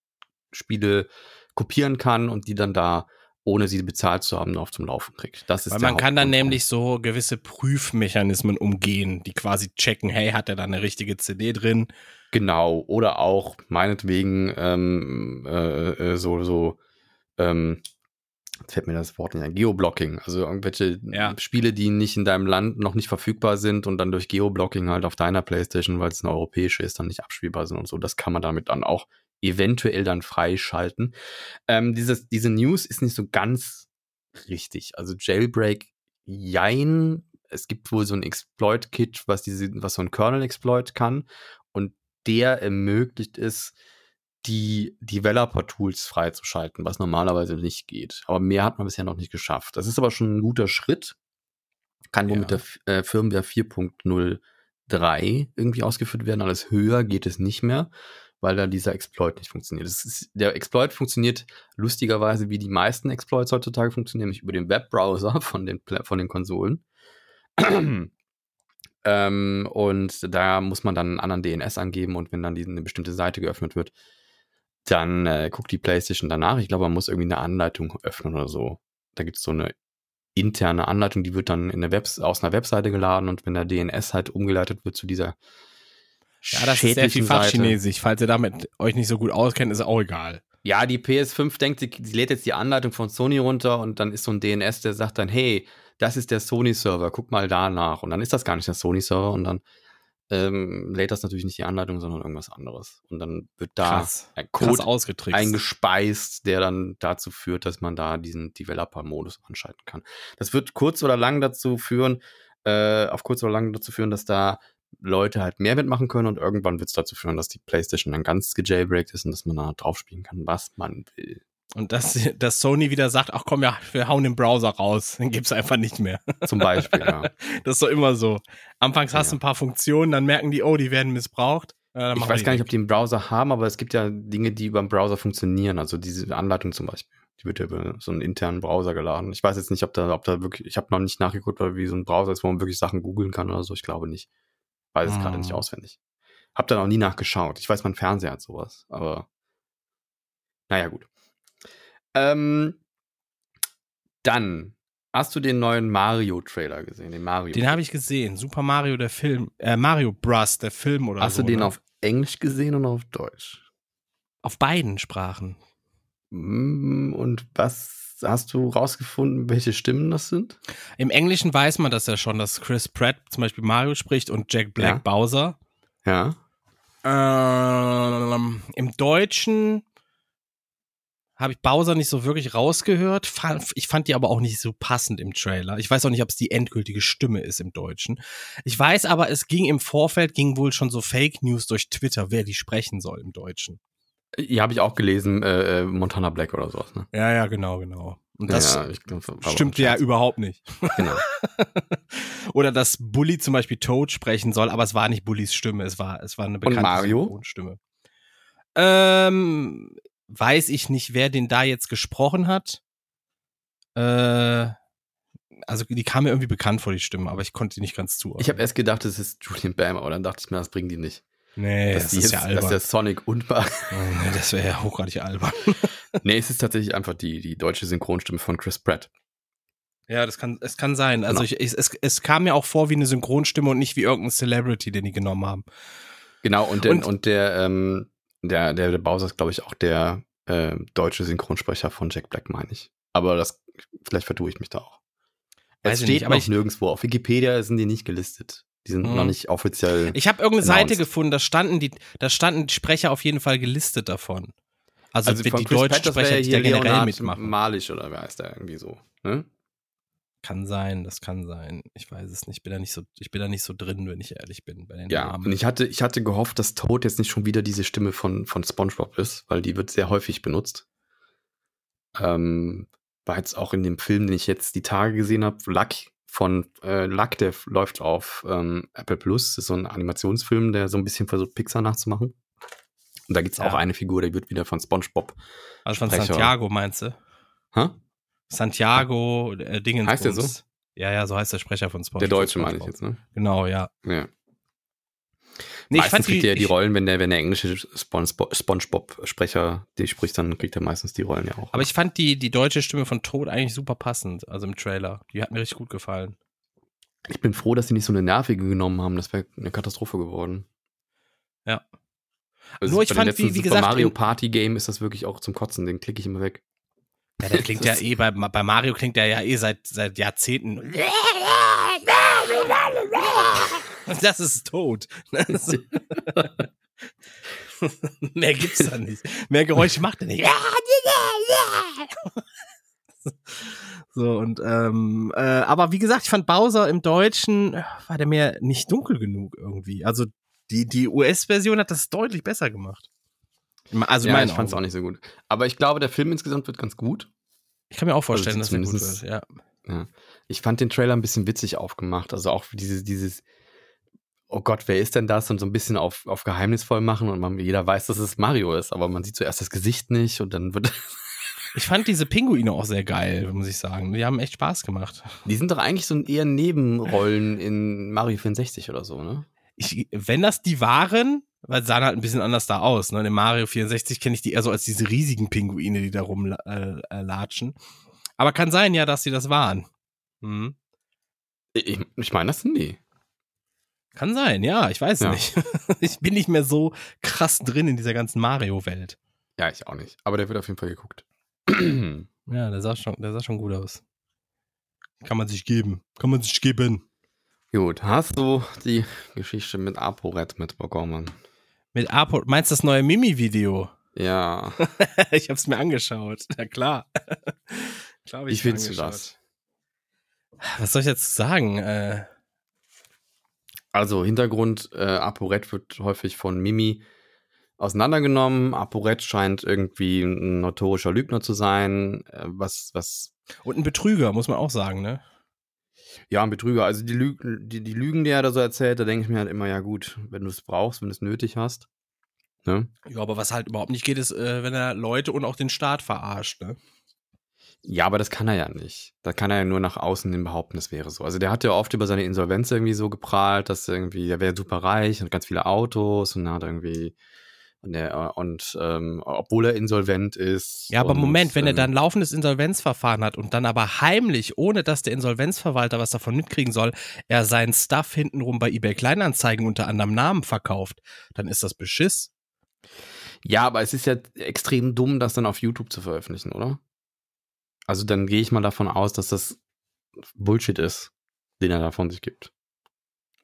Spiele kopieren kann und die dann da, ohne sie bezahlt zu haben, auf zum Laufen kriegt. Das ist Weil man kann dann nämlich so gewisse Prüfmechanismen umgehen, die quasi checken, hey, hat er da eine richtige CD drin? Genau, oder auch meinetwegen ähm, äh, äh so, so ähm, fällt mir das Wort nicht ein, Geoblocking, also irgendwelche ja. Spiele, die nicht in deinem Land noch nicht verfügbar sind und dann durch Geoblocking halt auf deiner Playstation, weil es eine europäische ist, dann nicht abspielbar sind und so. Das kann man damit dann auch eventuell dann freischalten. Ähm, dieses, diese News ist nicht so ganz richtig. Also Jailbreak, jein. Es gibt wohl so ein Exploit-Kit, was diese, was so ein Kernel-Exploit kann und der ermöglicht es, die Developer-Tools freizuschalten, was normalerweise nicht geht. Aber mehr hat man bisher noch nicht geschafft. Das ist aber schon ein guter Schritt. Kann wohl ja. mit der äh, Firmware 4.03 irgendwie ausgeführt werden. Alles höher geht es nicht mehr, weil da dieser Exploit nicht funktioniert. Ist, der Exploit funktioniert lustigerweise, wie die meisten Exploits heutzutage funktionieren, nämlich über den Webbrowser von den, von den Konsolen. ähm, und da muss man dann einen anderen DNS angeben und wenn dann die, eine bestimmte Seite geöffnet wird, dann äh, guckt die PlayStation danach. Ich glaube, man muss irgendwie eine Anleitung öffnen oder so. Da gibt es so eine interne Anleitung, die wird dann in der Web aus einer Webseite geladen und wenn der DNS halt umgeleitet wird zu dieser ja, das ist sehr viel Fachchinesisch. Falls ihr damit euch nicht so gut auskennt, ist auch egal. Ja, die PS5 denkt, sie, sie lädt jetzt die Anleitung von Sony runter und dann ist so ein DNS, der sagt dann, hey, das ist der Sony-Server, guck mal danach. Und dann ist das gar nicht der Sony-Server und dann ähm, lädt das natürlich nicht die Anleitung, sondern irgendwas anderes. Und dann wird da Krass. ein Code eingespeist, der dann dazu führt, dass man da diesen Developer-Modus anschalten kann. Das wird kurz oder lang dazu führen, äh, auf kurz oder lang dazu führen, dass da Leute halt mehr mitmachen können und irgendwann wird es dazu führen, dass die PlayStation dann ganz gejailbreakt ist und dass man da drauf spielen kann, was man will. Und dass, dass Sony wieder sagt, ach komm, ja, wir hauen den Browser raus, den gibt's einfach nicht mehr. Zum Beispiel, ja. Das ist doch immer so. Anfangs hast du Ja. ein paar Funktionen, dann merken die, oh, die werden missbraucht. Äh, dann Ich weiß gar nicht, ob die einen Browser haben, aber es gibt ja Dinge, die über den Browser funktionieren. Also diese Anleitung zum Beispiel. Die wird ja über so einen internen Browser geladen. Ich weiß jetzt nicht, ob da, ob da wirklich, ich habe noch nicht nachgeguckt, wie so ein Browser ist, wo man wirklich Sachen googeln kann oder so. Ich glaube nicht. Weiß es gerade nicht Hm. auswendig. Hab da noch nie nachgeschaut. Ich weiß, mein Fernseher hat sowas, aber naja, gut. Ähm, dann hast du den neuen Mario-Trailer gesehen, den Mario. Den habe ich gesehen. Super Mario, der Film. Äh, Mario Bros, der Film oder hast so. du den ne? auf Englisch gesehen und auf Deutsch? auf beiden Sprachen? Mm, Und was hast du rausgefunden, welche Stimmen das sind? Im Englischen weiß man das ja schon, dass Chris Pratt zum Beispiel Mario spricht und Jack Black Ja. Bowser. Ja. Ähm, Im Deutschen habe ich Bowser nicht so wirklich rausgehört. Ich fand die aber auch nicht so passend im Trailer. Ich weiß auch nicht, ob es die endgültige Stimme ist im Deutschen. Ich weiß aber, es ging im Vorfeld, ging wohl schon so Fake News durch Twitter, wer die sprechen soll im Deutschen. Ja, habe ich auch gelesen, äh, äh, Montana Black oder sowas. Ne? Ja, ja, genau, genau. Und das ja, glaub, stimmt ja überhaupt nicht. Genau. Oder dass Bully zum Beispiel Toad sprechen soll, aber es war nicht Bullys Stimme, es war, es war eine bekannte Mario? Synchronstimme. Ähm, weiß ich nicht, wer den da jetzt gesprochen hat. Äh, also die kam mir irgendwie bekannt vor, die Stimme, aber ich konnte die nicht ganz zuordnen. Ich habe erst gedacht, das ist Julian Bam, aber dann dachte ich mir, das bringen die nicht. nee, dass das ist jetzt, ja dass albern. der Sonic und Bar nee, das wäre ja hochgradig albern. Nee, es ist tatsächlich einfach die, die deutsche Synchronstimme von Chris Pratt. Ja, das kann, es kann sein. Also Genau. ich, ich, es, es kam mir auch vor wie eine Synchronstimme und nicht wie irgendein Celebrity, den die genommen haben. Genau, und, der- Und- und, der, ähm, der, der, der Bowser ist, glaube ich, auch der äh, deutsche Synchronsprecher von Jack Black, meine ich. Aber das, vielleicht vertue ich mich da auch. Weiß es steht nicht, aber ich- nirgendwo. Auf Wikipedia sind die nicht gelistet. Die sind Mhm. noch nicht offiziell. Ich habe irgendeine announced. Seite gefunden, da standen die, da standen die Sprecher auf jeden Fall gelistet davon. Also, die, von die Chris deutschen Sprecher, die da generell mitmachen. Malisch oder wer heißt der irgendwie so? Ne? Kann sein, das kann sein. Ich weiß es nicht. Ich bin da nicht so, ich bin da nicht so drin, wenn ich ehrlich bin bei den Ja, Namen. und ich hatte, ich hatte gehofft, dass Toad jetzt nicht schon wieder diese Stimme von, von SpongeBob ist, weil die wird sehr häufig benutzt. Ähm, war jetzt auch in dem Film, den ich jetzt die Tage gesehen habe, Luck von äh, Luck, der läuft auf ähm, Apple Plus. Das ist so ein Animationsfilm, der so ein bisschen versucht, Pixar nachzumachen. Und da gibt es Ja. auch eine Figur, die wird wieder von SpongeBob. also von Sprecher. Santiago meinst du? Hä? Santiago äh, Dingens. Heißt der so? Ja, ja, so heißt der Sprecher von SpongeBob. Der Deutsche meine ich jetzt, ne? Genau, ja. Ja. Nee, ich meistens fand kriegt die, er die ich, Rollen, wenn der, wenn der englische Spongebob- SpongeBob-Sprecher die spricht, dann kriegt er meistens die Rollen ja auch. aber ich fand die, die deutsche Stimme von Toad eigentlich super passend, also im Trailer. Die hat mir richtig gut gefallen. Ich bin froh, dass sie nicht so eine nervige genommen haben. Das wäre eine Katastrophe geworden. Ja. Also Nur ich fand, wie- wie Super gesagt, Mario in- Party Game ist das wirklich auch zum Kotzen. Den klicke ich immer weg. Ja, der klingt ja eh, bei, bei Mario klingt der ja eh seit, seit Jahrzehnten. Das ist tot. Das- Mehr gibt's da nicht. Mehr Geräusche macht er nicht. So, und ähm, äh, aber wie gesagt, ich fand Bowser im Deutschen, äh, war der mir nicht dunkel genug irgendwie. Also die, die US-Version hat das deutlich besser gemacht. Also ja, mein ich fand es auch nicht so gut. Aber ich glaube, der Film insgesamt wird ganz gut. Ich kann mir auch vorstellen, Also dass der gut wird. Ja. Ja. Ich fand den Trailer ein bisschen witzig aufgemacht. Also auch dieses, dieses, oh Gott, wer ist denn das? Und so ein bisschen auf, auf geheimnisvoll machen und man, jeder weiß, dass es Mario ist, aber man sieht zuerst das Gesicht nicht und dann wird. Ich fand diese Pinguine auch sehr geil, muss ich sagen. Die haben echt Spaß gemacht. Die sind doch eigentlich so eher Nebenrollen in Mario 64 oder so, ne? Ich, wenn das die waren, weil sahen halt ein bisschen anders da aus. Ne? In Mario 64 kenne ich die eher so als diese riesigen Pinguine, die da rumlatschen. Äh, latschen. Aber kann sein, ja, dass sie das waren. Mhm. Ich, ich meine, das sind die. Kann sein, ja, ich weiß Ja. nicht. ich bin nicht mehr so krass drin in dieser ganzen Mario-Welt. Ja, ich auch nicht. Aber der wird auf jeden Fall geguckt. Ja, der sah schon, der sah schon gut aus. Kann man sich geben. Kann man sich geben. Gut, hast du die Geschichte mit ApoRed mitbekommen? Mit Apo, meinst du das neue Mimi-Video? Ja. ich hab's mir angeschaut. Ja klar. klar Wie findest du das? Was soll ich jetzt sagen? Äh, also Hintergrund, äh, ApoRed wird häufig von Mimi auseinandergenommen. ApoRed scheint irgendwie ein notorischer Lügner zu sein, äh, was, was. Und ein Betrüger, muss man auch sagen, ne? Ja, ein Betrüger. Also die Lügen, die, die Lügen, die er da so erzählt, da denke ich mir halt immer, ja gut, wenn du es brauchst, wenn du es nötig hast. Ne? Ja, aber was halt überhaupt nicht geht, ist, äh, wenn er Leute und auch den Staat verarscht, ne? Ja, aber das kann er ja nicht. Da kann er ja nur nach außen hin behaupten, das wäre so. Also der hat ja oft über seine Insolvenz irgendwie so geprahlt, dass irgendwie, er wäre super reich und ganz viele Autos und hat irgendwie und, der, und ähm, obwohl er insolvent ist. Ja, aber und, Moment, wenn er ähm, dann laufendes Insolvenzverfahren hat und dann aber heimlich, ohne dass der Insolvenzverwalter was davon mitkriegen soll, er seinen Stuff hintenrum bei eBay Kleinanzeigen unter anderem Namen verkauft, dann ist das Beschiss. Ja, aber es ist ja extrem dumm, das dann auf YouTube zu veröffentlichen, oder? Also dann gehe ich mal davon aus, dass das Bullshit ist, den er da von sich gibt.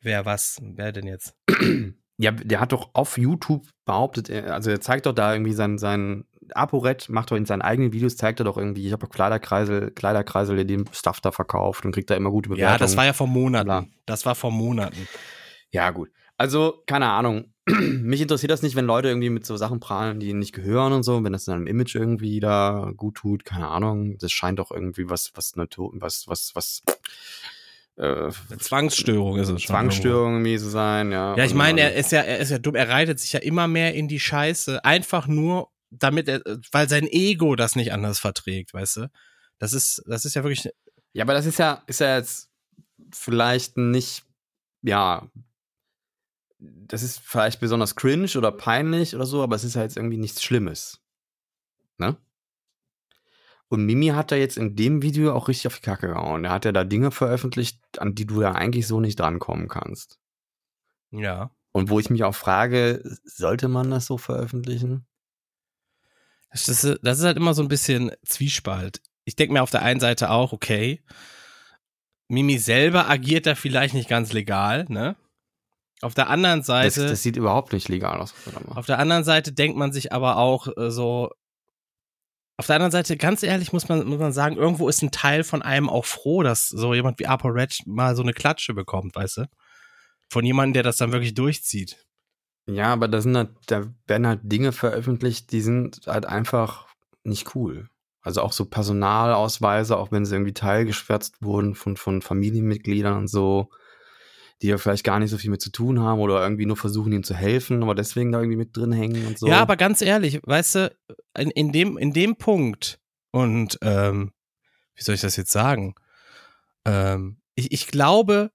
Wer was? Wer denn jetzt? Ja, der hat doch auf YouTube behauptet, also er zeigt doch da irgendwie sein, sein ApoRed, macht doch in seinen eigenen Videos, zeigt er doch irgendwie, ich habe Kleiderkreisel, Kleiderkreisel, der den Stuff da verkauft und kriegt da immer gute Bewertungen. Ja, das war ja vor Monaten. Das war vor Monaten. Ja, gut. Also, keine Ahnung. Mich interessiert das nicht, wenn Leute irgendwie mit so Sachen prahlen, die ihnen nicht gehören und so, wenn das seinem Image irgendwie da gut tut, keine Ahnung. Das scheint doch irgendwie was, was, was, was, was, äh, Zwangsstörung ist es schon. Zwangsstörung irgendwie zu sein, ja. Ja, ich meine, er ist ja, er ist ja dumm, er reitet sich ja immer mehr in die Scheiße, einfach nur, damit er, weil sein Ego das nicht anders verträgt, weißt du? Das ist, das ist ja wirklich. Ja, aber das ist ja, ist ja jetzt vielleicht nicht, ja, das ist vielleicht besonders cringe oder peinlich oder so, aber es ist ja jetzt irgendwie nichts Schlimmes. Ne? Und Mimi hat da jetzt in dem Video auch richtig auf die Kacke gehauen. Er hat ja da Dinge veröffentlicht, an die du ja eigentlich so nicht drankommen kannst. Ja. Und wo ich mich auch frage, sollte man das so veröffentlichen? Das ist, das ist halt immer so ein bisschen Zwiespalt. Ich denke mir auf der einen Seite auch, okay, Mimi selber agiert da vielleicht nicht ganz legal, ne? Auf der anderen Seite. Das, das sieht überhaupt nicht legal aus. Auf der anderen Seite denkt man sich aber auch äh, so, auf der anderen Seite, ganz ehrlich, muss man, muss man sagen, irgendwo ist ein Teil von einem auch froh, dass so jemand wie Apo Red mal so eine Klatsche bekommt, weißt du? Von jemandem, der das dann wirklich durchzieht. Ja, aber da sind halt, da werden halt Dinge veröffentlicht, die sind halt einfach nicht cool. Also auch so Personalausweise, auch wenn sie irgendwie teilgeschwärzt wurden von, von Familienmitgliedern und so die ja vielleicht gar nicht so viel mit zu tun haben oder irgendwie nur versuchen, ihnen zu helfen, aber deswegen da irgendwie mit drin hängen und so. Ja, aber ganz ehrlich, weißt du, in, in dem, in dem Punkt und ähm, wie soll ich das jetzt sagen? Ähm, ich, ich glaube,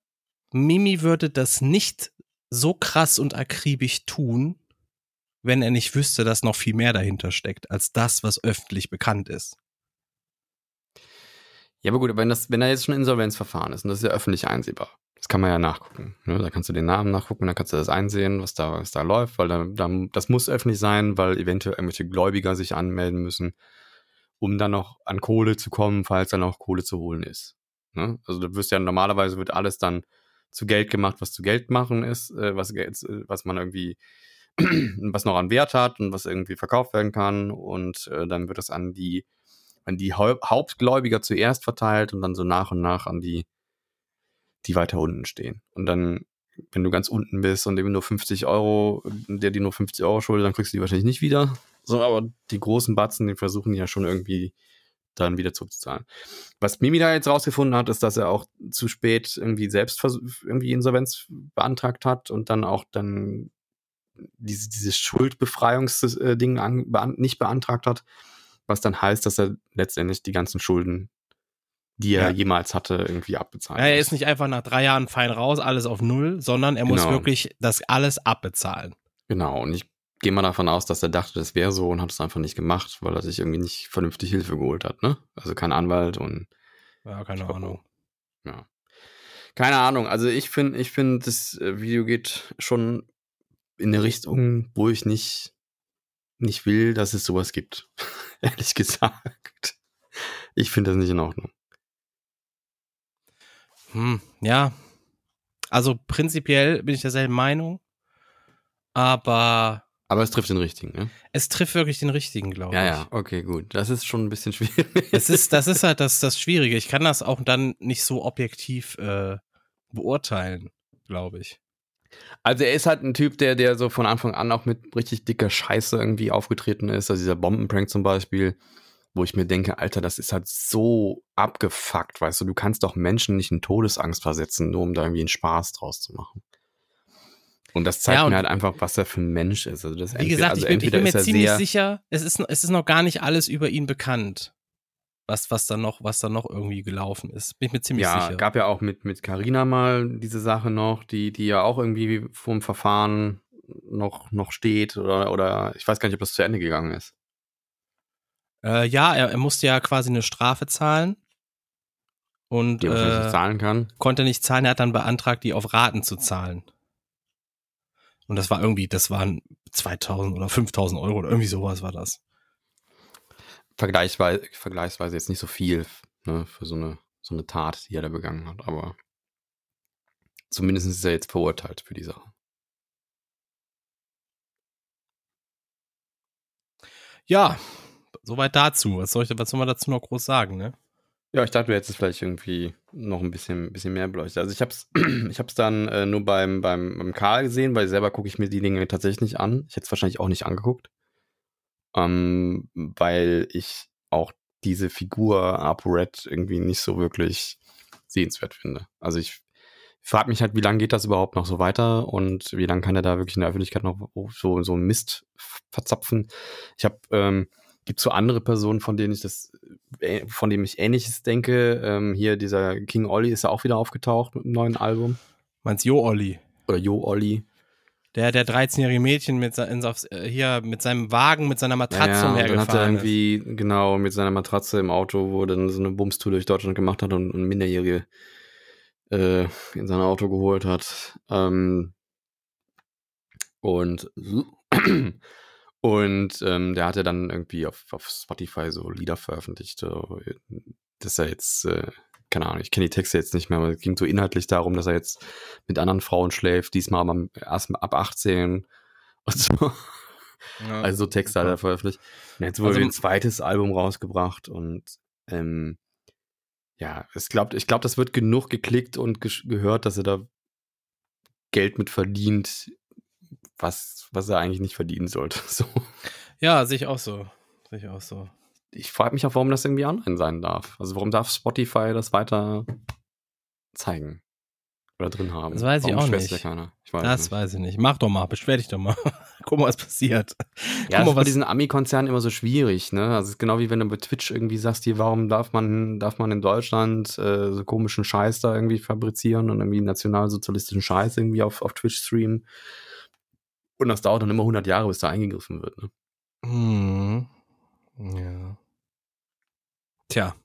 Mimi würde das nicht so krass und akribisch tun, wenn er nicht wüsste, dass noch viel mehr dahinter steckt, als das, was öffentlich bekannt ist. Ja, aber gut, wenn, das, wenn da jetzt schon ein Insolvenzverfahren ist und das ist ja öffentlich einsehbar, das kann man ja nachgucken. Ne? Da kannst du den Namen nachgucken, dann kannst du das einsehen, was da, was da läuft, weil da, da, das muss öffentlich sein, weil eventuell irgendwelche Gläubiger sich anmelden müssen, um dann noch an Kohle zu kommen, falls dann auch Kohle zu holen ist. Ne? Also du wirst ja normalerweise wird alles dann zu Geld gemacht, was zu Geld machen ist, äh, was, äh, was man irgendwie, was noch an Wert hat und was irgendwie verkauft werden kann. Und äh, dann wird das an die, an die Hauptgläubiger zuerst verteilt und dann so nach und nach an die die weiter unten stehen. Und dann, wenn du ganz unten bist und eben nur 50 Euro, der dir nur 50 Euro schuldet, dann kriegst du die wahrscheinlich nicht wieder. So, aber die großen Batzen, die versuchen ja schon irgendwie dann wieder zurückzuzahlen. Was Mimi da jetzt rausgefunden hat, ist, dass er auch zu spät irgendwie selbst irgendwie Insolvenz beantragt hat und dann auch dann diese, dieses Schuldbefreiungsding bean, nicht beantragt hat, was dann heißt, dass er letztendlich die ganzen Schulden die er ja. jemals hatte, irgendwie abbezahlen. Ja, er ist nicht einfach nach drei Jahren fein raus, alles auf Null, sondern er genau. muss wirklich das alles abbezahlen. Genau, und ich gehe mal davon aus, dass er dachte, das wäre so und hat es einfach nicht gemacht, weil er sich irgendwie nicht vernünftig Hilfe geholt hat, ne? Also kein Anwalt und. Ja, keine Ahnung. Ja. Keine Ahnung. Also ich finde, ich finde, das äh, Video geht schon in eine Richtung, wo ich nicht, nicht will, dass es sowas gibt. Ehrlich gesagt. Ich finde das nicht in Ordnung. Hm, ja. Also prinzipiell bin ich derselben Meinung. Aber. Aber es trifft den richtigen, ne? Es trifft wirklich den richtigen, glaube ja, ich. Ja, ja, okay, gut. Das ist schon ein bisschen schwierig. Das ist, das ist halt das, das Schwierige. Ich kann das auch dann nicht so objektiv äh, beurteilen, glaube ich. Also er ist halt ein Typ, der, der so von Anfang an auch mit richtig dicker Scheiße irgendwie aufgetreten ist. Also dieser Bombenprank zum Beispiel, wo ich mir denke, Alter, das ist halt so abgefuckt, weißt du, du kannst doch Menschen nicht in Todesangst versetzen, nur um da irgendwie einen Spaß draus zu machen. Und das zeigt ja, mir halt einfach, was er für ein Mensch ist. Also das wie gesagt, also ich, bin, ich bin mir ziemlich sicher, es ist, es ist noch gar nicht alles über ihn bekannt. Was, was dann noch, was noch irgendwie gelaufen ist. Bin ich mir ziemlich ja, sicher. Ja, gab ja auch mit, mit Carina mal diese Sache noch, die, die ja auch irgendwie vom Verfahren noch, noch steht oder, oder ich weiß gar nicht, ob das zu Ende gegangen ist. Äh, ja, er, er musste ja quasi eine Strafe zahlen. Und die er äh, nicht zahlen kann. konnte nicht zahlen. Er hat dann beantragt, die auf Raten zu zahlen. Und das war irgendwie, das waren 2000 oder 5000 Euro oder irgendwie sowas war das. Vergleichsweise, vergleichsweise jetzt nicht so viel ne, für so eine, so eine Tat, die er da begangen hat, aber zumindest ist er jetzt verurteilt für die Sache. Ja, soweit dazu. Was soll, ich, was soll man dazu noch groß sagen, ne? Ja, ich dachte, du hättest es vielleicht irgendwie noch ein bisschen, bisschen mehr beleuchtet. Also ich habe es ich hab's dann äh, nur beim, beim, beim Karl gesehen, weil selber gucke ich mir die Dinge tatsächlich nicht an. Ich hätte es wahrscheinlich auch nicht angeguckt. Ähm, weil ich auch diese Figur ApoRed irgendwie nicht so wirklich sehenswert finde. Also ich frage mich halt, wie lange geht das überhaupt noch so weiter und wie lange kann er da wirklich in der Öffentlichkeit noch so, so Mist verzapfen. Ich habe ähm, gibt so andere Personen, von denen ich das, äh, von denen ich Ähnliches denke. Ähm, hier dieser King Olli ist ja auch wieder aufgetaucht mit einem neuen Album. Meinst Jo Olli? Oder Jo Olli. Der, der 13-jährige Mädchen mit, äh, hier, mit seinem Wagen, mit seiner Matratze ja, umhergefahren dann hat er irgendwie, ist. genau, mit seiner Matratze im Auto, wo er dann so eine Bumstour durch Deutschland gemacht hat und, und Minderjährige äh, in sein Auto geholt hat. Ähm, und Und ähm, der hatte dann irgendwie auf, auf Spotify so Lieder veröffentlicht, äh, dass er jetzt, äh, keine Ahnung, ich kenne die Texte jetzt nicht mehr, aber es ging so inhaltlich darum, dass er jetzt mit anderen Frauen schläft, diesmal am, erst ab 18 und so. Ja, also so Texte hat er veröffentlicht. Und jetzt wurde also, ein zweites Album rausgebracht und ähm, ja, es glaubt, ich glaube, das wird genug geklickt und ge gehört, dass er da Geld mit verdient, was, was er eigentlich nicht verdienen sollte. So. Ja, sehe ich auch so. Sehe ich auch so. Ich frage mich auch, warum das irgendwie online sein darf. Also warum darf Spotify das weiter zeigen? Oder drin haben? Das weiß warum ich auch nicht. Ja keiner? Ich weiß das nicht. weiß ich nicht. Mach doch mal, beschwer dich doch mal. Guck mal, was passiert. Ja, Guck mal, was bei diesen Ami-Konzernen immer so schwierig, ne? Also es ist genau wie wenn du bei Twitch irgendwie sagst, hier, warum darf man, darf man in Deutschland äh, so komischen Scheiß da irgendwie fabrizieren und irgendwie nationalsozialistischen Scheiß irgendwie auf, auf Twitch streamen? Und das dauert dann immer 100 Jahre, bis da eingegriffen wird. Ne? Hm. Ja. Tja.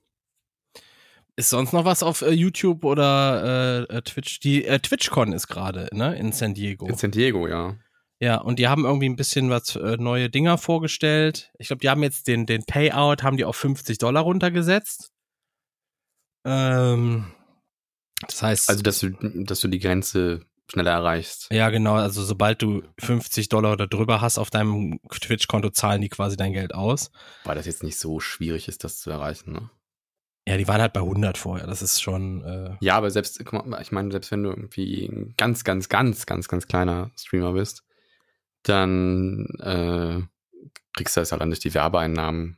Ist sonst noch was auf äh, YouTube oder äh, äh Twitch? Die äh, TwitchCon ist gerade, ne? In San Diego. In San Diego, ja. Ja, und die haben irgendwie ein bisschen was äh, neue Dinger vorgestellt. Ich glaube, die haben jetzt den, den Payout, haben die auf 50 Dollar runtergesetzt. Ähm, das heißt. Also, dass du, dass du die Grenze schneller erreichst. Ja, genau. Also sobald du 50 Dollar oder drüber hast auf deinem Twitch-Konto, zahlen die quasi dein Geld aus. Weil das jetzt nicht so schwierig ist, das zu erreichen, ne? Ja, die waren halt bei 100 vorher. Das ist schon. Äh ja, aber selbst, mal, ich meine, selbst wenn du irgendwie ein ganz, ganz, ganz, ganz, ganz kleiner Streamer bist, dann äh, kriegst du das halt durch die Werbeeinnahmen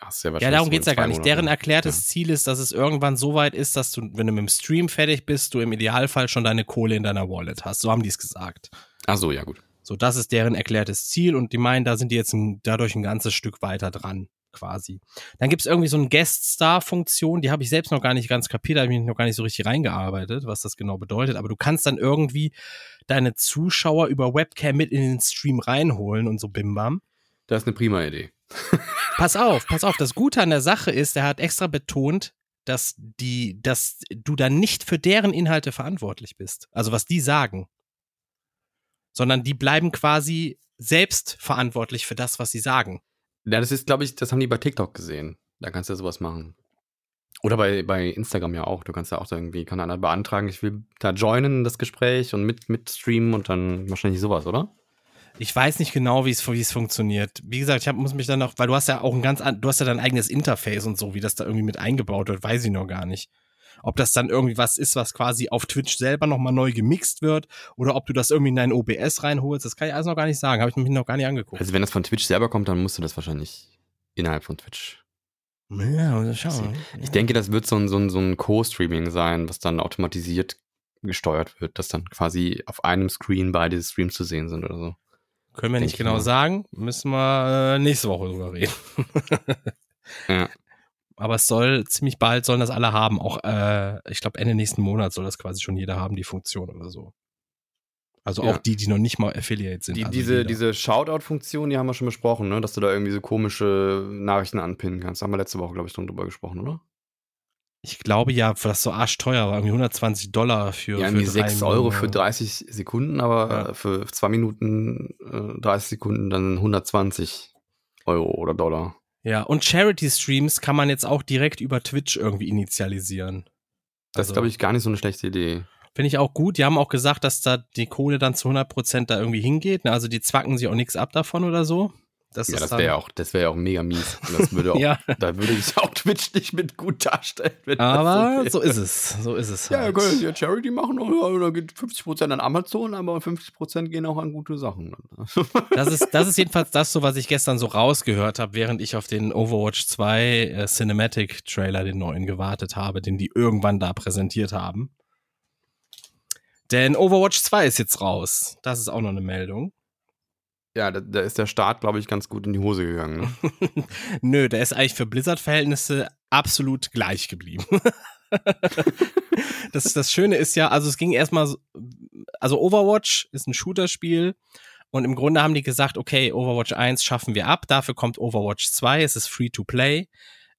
Hast ja, ja, darum geht es ja gar nicht. Deren erklärtes ja. Ziel ist, dass es irgendwann so weit ist, dass du, wenn du mit dem Stream fertig bist, du im Idealfall schon deine Kohle in deiner Wallet hast. So haben die es gesagt. Ach so, ja gut. So, das ist deren erklärtes Ziel und die meinen, da sind die jetzt ein, dadurch ein ganzes Stück weiter dran, quasi. Dann gibt es irgendwie so eine Guest-Star-Funktion, die habe ich selbst noch gar nicht ganz kapiert, da habe ich mich noch gar nicht so richtig reingearbeitet, was das genau bedeutet. Aber du kannst dann irgendwie deine Zuschauer über Webcam mit in den Stream reinholen und so bimbam. Das ist eine prima Idee. Pass auf, pass auf. Das Gute an der Sache ist, er hat extra betont, dass die, dass du dann nicht für deren Inhalte verantwortlich bist. Also was die sagen. Sondern die bleiben quasi selbst verantwortlich für das, was sie sagen. Ja, das ist, glaube ich, das haben die bei TikTok gesehen. Da kannst du ja sowas machen. Oder bei, bei Instagram ja auch. Du kannst ja auch irgendwie, kann einer beantragen, ich will da joinen, das Gespräch und mit, mit streamen und dann wahrscheinlich sowas, oder? Ich weiß nicht genau, wie es, wie es funktioniert. Wie gesagt, ich hab, muss mich dann noch, weil du hast ja auch ein ganz, du hast ja dein eigenes Interface und so, wie das da irgendwie mit eingebaut wird, weiß ich noch gar nicht. Ob das dann irgendwie was ist, was quasi auf Twitch selber nochmal neu gemixt wird oder ob du das irgendwie in dein OBS reinholst, das kann ich alles noch gar nicht sagen. Habe ich mich noch gar nicht angeguckt. Also wenn das von Twitch selber kommt, dann musst du das wahrscheinlich innerhalb von Twitch. Ja, schauen. Ich denke, das wird so ein, so ein, so ein Co-Streaming sein, was dann automatisiert gesteuert wird, dass dann quasi auf einem Screen beide Streams zu sehen sind oder so. Können wir nicht genau mal. sagen. Müssen wir äh, nächste Woche drüber reden. ja. Aber es soll ziemlich bald sollen das alle haben. Auch äh, ich glaube Ende nächsten Monat soll das quasi schon jeder haben, die Funktion oder so. Also ja. auch die, die noch nicht mal Affiliate sind. Die, also diese diese Shoutout-Funktion, die haben wir schon besprochen, ne? dass du da irgendwie so komische Nachrichten anpinnen kannst. Da haben wir letzte Woche, glaube ich, drüber gesprochen, oder? Ich glaube ja, das so arschteuer war, irgendwie 120 Dollar für. Ja, irgendwie 6 Euro für 30 Sekunden, aber ja. für 2 Minuten äh, 30 Sekunden dann 120 Euro oder Dollar. Ja, und Charity-Streams kann man jetzt auch direkt über Twitch irgendwie initialisieren. Das also, ist, glaube ich, gar nicht so eine schlechte Idee. Finde ich auch gut. Die haben auch gesagt, dass da die Kohle dann zu 100% da irgendwie hingeht. Ne? Also die zwacken sich auch nichts ab davon oder so. Das ja, das wäre ja auch, das wäre ja auch mega mies. Das würde auch, ja. Da würde ich auch Twitch nicht mit gut darstellen. aber so, so, ist es. So ist es. Ja, halt. können ja Charity machen oder geht 50% an Amazon, aber 50% gehen auch an gute Sachen. das ist, das ist jedenfalls das so, was ich gestern so rausgehört habe, während ich auf den Overwatch 2 äh, Cinematic Trailer, den neuen, gewartet habe, den die irgendwann da präsentiert haben. Denn Overwatch 2 ist jetzt raus. Das ist auch noch eine Meldung. Ja, da, da, ist der Start, glaube ich, ganz gut in die Hose gegangen. Ne? Nö, der ist eigentlich für Blizzard-Verhältnisse absolut gleich geblieben. das, das Schöne ist ja, also es ging erstmal, also Overwatch ist ein Shooter-Spiel und im Grunde haben die gesagt, okay, Overwatch 1 schaffen wir ab, dafür kommt Overwatch 2, es ist free to play.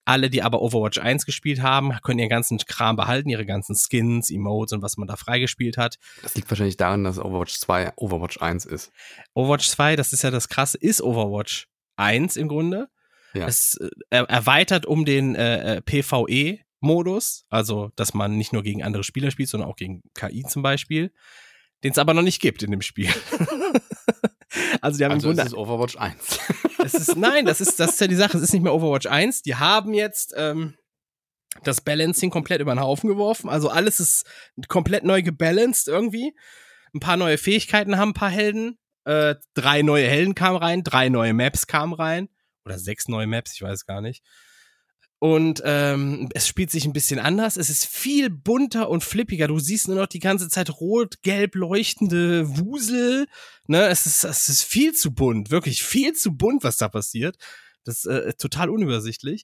Alle, die aber Overwatch 1 gespielt haben, können ihren ganzen Kram behalten, ihre ganzen Skins, Emotes und was man da freigespielt hat. Das liegt wahrscheinlich daran, dass Overwatch 2 Overwatch 1 ist. Overwatch 2, das ist ja das krasse, ist Overwatch 1 im Grunde. Ja. Es äh, erweitert um den äh, äh PvE-Modus, also dass man nicht nur gegen andere Spieler spielt, sondern auch gegen KI zum Beispiel, den es aber noch nicht gibt in dem Spiel. Also die haben also im Grunde. Das ist Overwatch 1. es ist, nein, das ist, das ist ja die Sache. Es ist nicht mehr Overwatch 1. Die haben jetzt ähm, das Balancing komplett über den Haufen geworfen. Also alles ist komplett neu gebalanced irgendwie. Ein paar neue Fähigkeiten haben ein paar Helden. Äh, drei neue Helden kamen rein, drei neue Maps kamen rein. Oder sechs neue Maps, ich weiß gar nicht. Und ähm, es spielt sich ein bisschen anders. Es ist viel bunter und flippiger. Du siehst nur noch die ganze Zeit rot-gelb leuchtende Wusel. Ne, es ist, es ist viel zu bunt, wirklich viel zu bunt, was da passiert. Das ist äh, total unübersichtlich.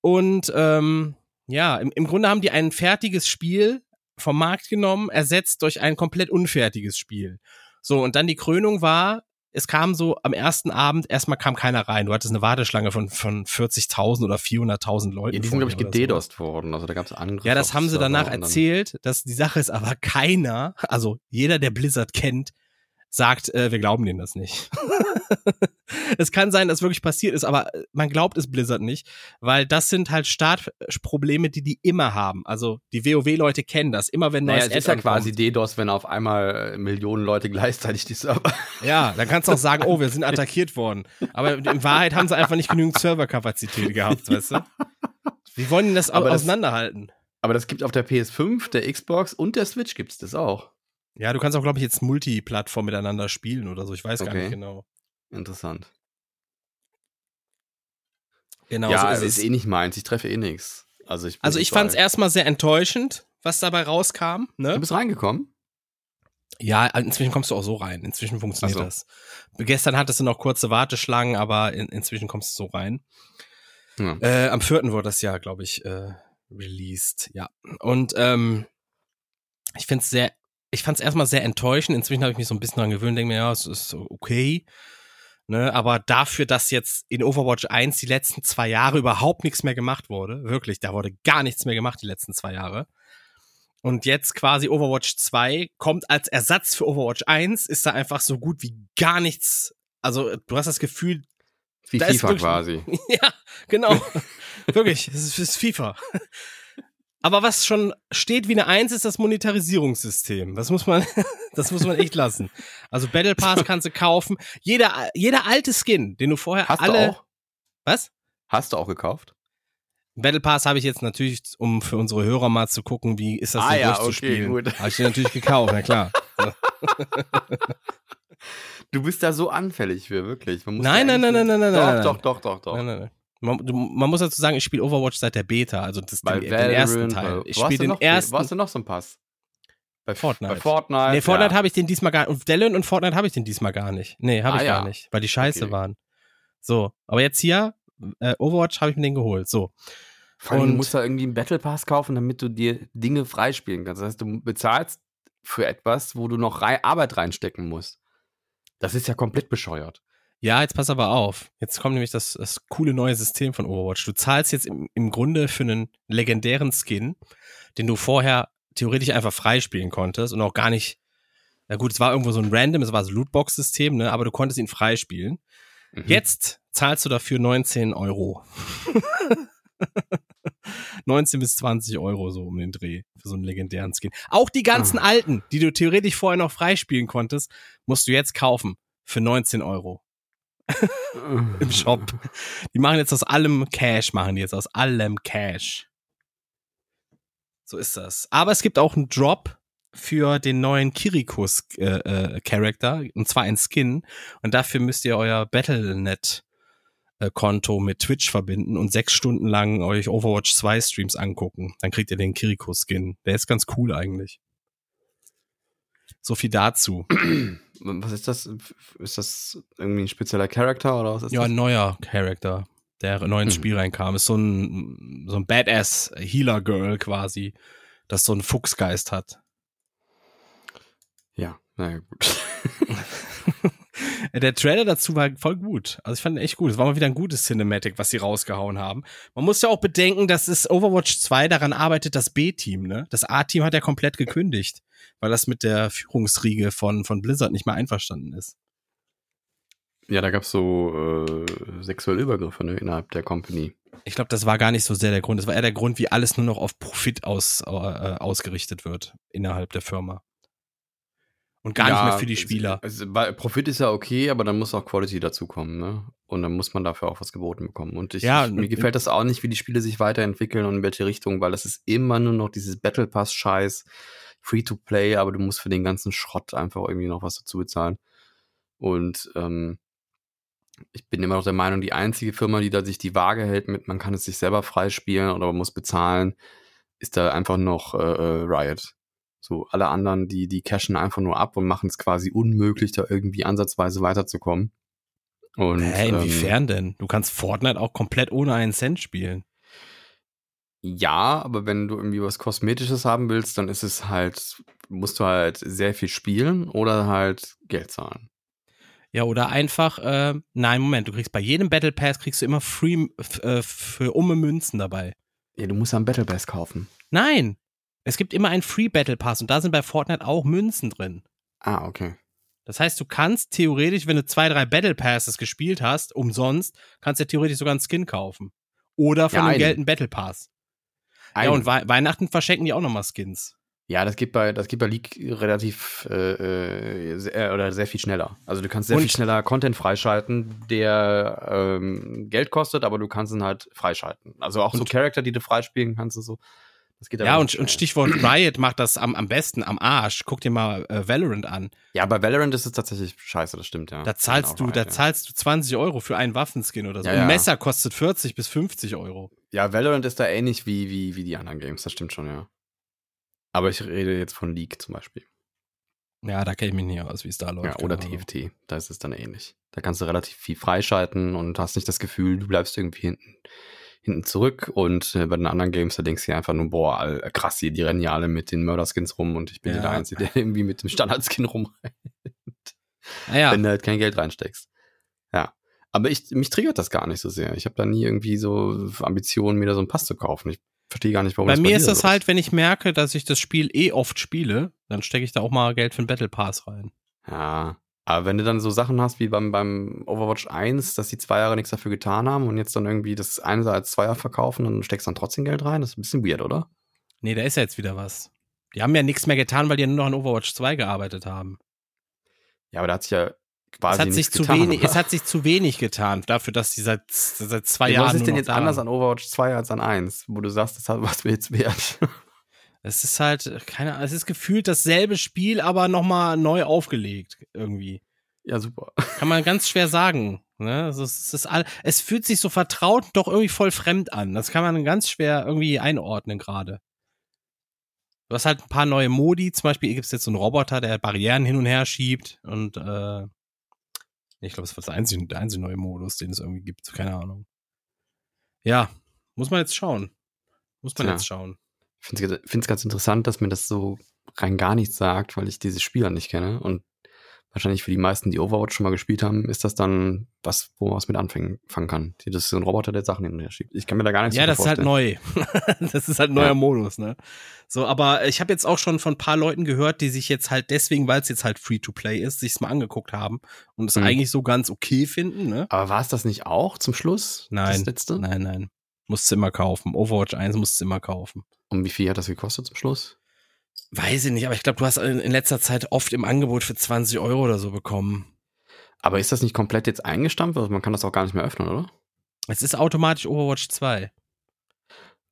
Und ähm, ja, im, im Grunde haben die ein fertiges Spiel vom Markt genommen, ersetzt durch ein komplett unfertiges Spiel. So, und dann die Krönung war, es kam so am ersten Abend, erstmal kam keiner rein. Du hattest eine Warteschlange von, von 40.000 oder 400.000 Leuten. Ja, die sind, glaube ich, gededost so. worden. Also da gab es andere. Ja, das haben sie danach erzählt. Dass die Sache ist aber keiner, also jeder, der Blizzard kennt, sagt, äh, wir glauben denen das nicht. es kann sein, dass wirklich passiert ist, aber äh, man glaubt es Blizzard nicht, weil das sind halt Startprobleme, die die immer haben. Also die WoW-Leute kennen das. Immer wenn neues naja, es ist ja quasi. DDoS, wenn auf einmal äh, Millionen Leute gleichzeitig die Server. Ja, dann kannst du auch sagen, oh, wir sind attackiert worden. Aber in Wahrheit haben sie einfach nicht genügend Serverkapazität gehabt, weißt du? Wie wollen die das aber auseinanderhalten? Das, aber das gibt auf der PS5, der Xbox und der Switch gibt's das auch. Ja, du kannst auch, glaube ich, jetzt Multiplattform miteinander spielen oder so. Ich weiß okay. gar nicht genau. Interessant. Genau, ja, so ist, ist eh nicht meins. Ich treffe eh nichts. Also ich, also ich fand es erstmal sehr enttäuschend, was dabei rauskam. Ne? Du bist reingekommen? Ja, inzwischen kommst du auch so rein. Inzwischen funktioniert so. das. Gestern hattest du noch kurze Warteschlangen, aber in, inzwischen kommst du so rein. Ja. Äh, am 4. wurde das ja, glaube ich, äh, released. Ja. Und ähm, ich finde es sehr ich fand es erstmal sehr enttäuschend. Inzwischen habe ich mich so ein bisschen daran gewöhnt, denke mir, ja, es ist okay. Ne, aber dafür, dass jetzt in Overwatch 1 die letzten zwei Jahre überhaupt nichts mehr gemacht wurde, wirklich, da wurde gar nichts mehr gemacht die letzten zwei Jahre. Und jetzt quasi Overwatch 2 kommt als Ersatz für Overwatch 1, ist da einfach so gut wie gar nichts. Also du hast das Gefühl, wie FIFA wirklich, quasi. ja, genau. wirklich, es ist, es ist FIFA. Aber was schon steht wie eine Eins, ist das Monetarisierungssystem. Das muss man, das muss man echt lassen. Also Battle Pass kannst du kaufen. Jeder, jeder alte Skin, den du vorher Hast alle. du auch? Was? Hast du auch gekauft? Battle Pass habe ich jetzt natürlich, um für unsere Hörer mal zu gucken, wie ist das Ah denn ja, durchzuspielen. okay. Habe ich den natürlich gekauft, na klar. Du bist da so anfällig für, wirklich. Nein, nein, eigentlich- nein, nein, nein, Doch, nein, nein. doch, doch, doch, doch. Nein, nein, nein. Man, man muss dazu sagen, ich spiele Overwatch seit der Beta, also das, den, den ersten Valorant, Teil. bei- Ich spiele du den noch, ersten. Wo hast du noch so einen Pass? Bei Fortnite. Bei Fortnite. nee, Fortnite ja. habe ich den diesmal gar nicht. Und Dellen und Fortnite habe ich den diesmal gar nicht. Nee, habe Ah, ich ja. gar nicht, weil die scheiße Okay. waren. So, aber jetzt hier, äh, Overwatch habe ich mir den geholt. So. Vor allem, Und- du musst da irgendwie einen Battle Pass kaufen, damit du dir Dinge freispielen kannst. Das heißt, du bezahlst für etwas, wo du noch Arbeit reinstecken musst. Das ist ja komplett bescheuert. Ja, jetzt pass aber auf. Jetzt kommt nämlich das, das coole neue System von Overwatch. Du zahlst jetzt im, im Grunde für einen legendären Skin, den du vorher theoretisch einfach freispielen konntest und auch gar nicht. Na gut, es war irgendwo so ein Random, es war so ein Lootbox-System, ne, aber du konntest ihn freispielen. Mhm. Jetzt zahlst du dafür 19 Euro. 19 bis 20 Euro so um den Dreh für so einen legendären Skin. Auch die ganzen Ah. alten, die du theoretisch vorher noch freispielen konntest, musst du jetzt kaufen für 19 Euro im Shop. Die machen jetzt aus allem Cash, machen die jetzt aus allem Cash. So ist das. Aber es gibt auch einen Drop für den neuen Kirikus äh, äh, Charakter und zwar ein Skin und dafür müsst ihr euer Battle.net äh, Konto mit Twitch verbinden und sechs Stunden lang euch Overwatch 2 Streams angucken. Dann kriegt ihr den Kiriko Skin. Der ist ganz cool eigentlich. So viel dazu. Was ist das? Ist das irgendwie ein spezieller Charakter oder was ist Ja, das? ein neuer Charakter, der neu ins Mhm. Spiel reinkam. Ist so ein, so ein Badass Healer Girl quasi, das so einen Fuchsgeist hat. Ja, naja, gut. Der Trailer dazu war voll gut. Also ich fand ihn echt gut. Es war mal wieder ein gutes Cinematic, was sie rausgehauen haben. Man muss ja auch bedenken, dass es Overwatch 2 daran arbeitet, das B-Team, ne? Das A-Team hat ja komplett gekündigt, weil das mit der Führungsriege von, von Blizzard nicht mehr einverstanden ist. Ja, da gab es so äh, sexuelle Übergriffe ne, innerhalb der Company. Ich glaube, das war gar nicht so sehr der Grund. Das war eher der Grund, wie alles nur noch auf Profit aus, äh, ausgerichtet wird innerhalb der Firma. Und gar nicht mehr für die Spieler. Also, weil Profit ist ja okay, aber dann muss auch Quality dazukommen, ne? Und dann muss man dafür auch was geboten bekommen. Und ich, Ja, ich, mir und- gefällt das auch nicht, wie die Spiele sich weiterentwickeln und in welche Richtung, weil das ist immer nur noch dieses Battle Pass-Scheiß, Free-to-Play, aber du musst für den ganzen Schrott einfach irgendwie noch was dazu bezahlen. Und ähm, ich bin immer noch der Meinung, die einzige Firma, die da sich die Waage hält mit, man kann es sich selber freispielen oder man muss bezahlen, ist da einfach noch äh, äh, Riot. So, alle anderen, die, die cashen einfach nur ab und machen es quasi unmöglich, da irgendwie ansatzweise weiterzukommen. Und, Hä, ähm, inwiefern denn? Du kannst Fortnite auch komplett ohne einen Cent spielen. ja, aber wenn du irgendwie was Kosmetisches haben willst, dann ist es halt, musst du halt sehr viel spielen oder halt Geld zahlen. Ja, oder einfach, äh, nein, Moment, du kriegst bei jedem Battle Pass kriegst du immer free äh, für umme Münzen dabei. Ja, du musst ja einen Battle Pass kaufen. Nein, es gibt immer einen Free Battle Pass und da sind bei Fortnite auch Münzen drin. Ah, okay. Das heißt, du kannst theoretisch, wenn du zwei, drei Battle Passes gespielt hast, umsonst, kannst du theoretisch sogar einen Skin kaufen. Oder von Ja, dem. Geld einen Battle Pass. Ja, Einen. und Wei Weihnachten verschenken die auch nochmal Skins. Ja, das geht bei, das geht bei League relativ äh, äh, sehr, oder sehr viel schneller. Also du kannst sehr Und- viel schneller Content freischalten, der ähm, Geld kostet, aber du kannst ihn halt freischalten. Also auch so Charakter, die du freispielen kannst und so. Ja, und, und. Stichwort Riot macht das am, am besten, am Arsch. Guck dir mal äh, Valorant an. Ja, bei Valorant ist es tatsächlich scheiße, das stimmt, ja. Da zahlst du, Genau, da ja. zahlst du 20 Euro für einen Waffenskin oder so. Ja, Ein ja. Messer kostet 40 bis 50 Euro. Ja, Valorant ist da ähnlich wie, wie, wie die anderen Games, das stimmt schon, ja. Aber ich rede jetzt von League zum Beispiel. Ja, da kenne ich mich nicht aus, wie es da läuft. Ja, oder Ahnung. TFT. Da ist es dann ähnlich. Da kannst du relativ viel freischalten und hast nicht das Gefühl, du bleibst irgendwie hinten, hinten zurück. Und äh, bei den anderen Games, da denkst du dir einfach nur, boah, all, krass, hier, die rennen ja alle mit den Mörderskins rum und ich bin Ja. der Einzige, der irgendwie mit dem Standardskin rumrennt, Naja, wenn du halt kein Geld reinsteckst. Ja. Aber ich, mich triggert das gar nicht so sehr. Ich habe da nie irgendwie so Ambitionen, mir da so einen Pass zu kaufen. Ich verstehe gar nicht, warum bei das mir dir ist das so halt, wenn ich merke, dass ich das Spiel eh oft spiele, dann stecke ich da auch mal Geld für einen Battle Pass rein. Ja. Aber wenn du dann so Sachen hast wie beim, beim Overwatch 1, dass die zwei Jahre nichts dafür getan haben und jetzt dann irgendwie das eine als Zweier verkaufen und steckst dann trotzdem Geld rein, das ist ein bisschen weird, oder? Nee, da ist ja jetzt wieder was. Die haben ja nichts mehr getan, weil die ja nur noch an Overwatch 2 gearbeitet haben. Ja, aber da hat sich ja quasi es hat sich zu getan, wenig, oder? es hat sich zu wenig getan dafür, dass die seit, seit zwei Ja, Jahren. was ist denn jetzt anders an Overwatch 2 als an 1, wo du sagst, das hat was mir jetzt wert? Es ist halt, keine Ahnung, es ist gefühlt dasselbe Spiel, aber nochmal neu aufgelegt, irgendwie. ja, super. Kann man ganz schwer sagen. Ne? Also es, ist all, es fühlt sich so vertraut, doch irgendwie voll fremd an. Das kann man ganz schwer irgendwie einordnen gerade. Du hast halt ein paar neue Modi. Zum Beispiel gibt es jetzt so einen Roboter, der Barrieren hin und her schiebt. Und äh, ich glaube, das war das einzige, der einzige neue Modus, den es irgendwie gibt. Keine Ahnung. Ja, muss man jetzt schauen. Muss man Tja. jetzt schauen. Ich finde es ganz interessant, dass mir das so rein gar nichts sagt, weil ich diese Spieler nicht kenne. Und wahrscheinlich für die meisten, die Overwatch schon mal gespielt haben, ist das dann was, wo man was mit anfangen fangen kann. Das ist so ein Roboter, der Sachen hin und her schiebt. Ich kann mir da gar nichts Ja, drunter das ist halt vorstellen. neu. das ist halt neuer Ja. Modus, ne? So, aber ich habe jetzt auch schon von ein paar Leuten gehört, die sich jetzt halt deswegen, weil es jetzt halt Free-to-Play ist, sich's mal angeguckt haben und es Mhm. eigentlich so ganz okay finden, ne? Aber war es das nicht auch zum Schluss? Nein. Das letzte? Nein, nein. Musst du immer kaufen. Overwatch 1 musst du immer kaufen. Und wie viel hat das gekostet zum Schluss? Weiß ich nicht, aber ich glaube, du hast in, letzter Zeit oft im Angebot für 20 Euro oder so bekommen. Aber ist das nicht komplett jetzt eingestampft? Also man kann das auch gar nicht mehr öffnen, oder? Es ist automatisch Overwatch 2.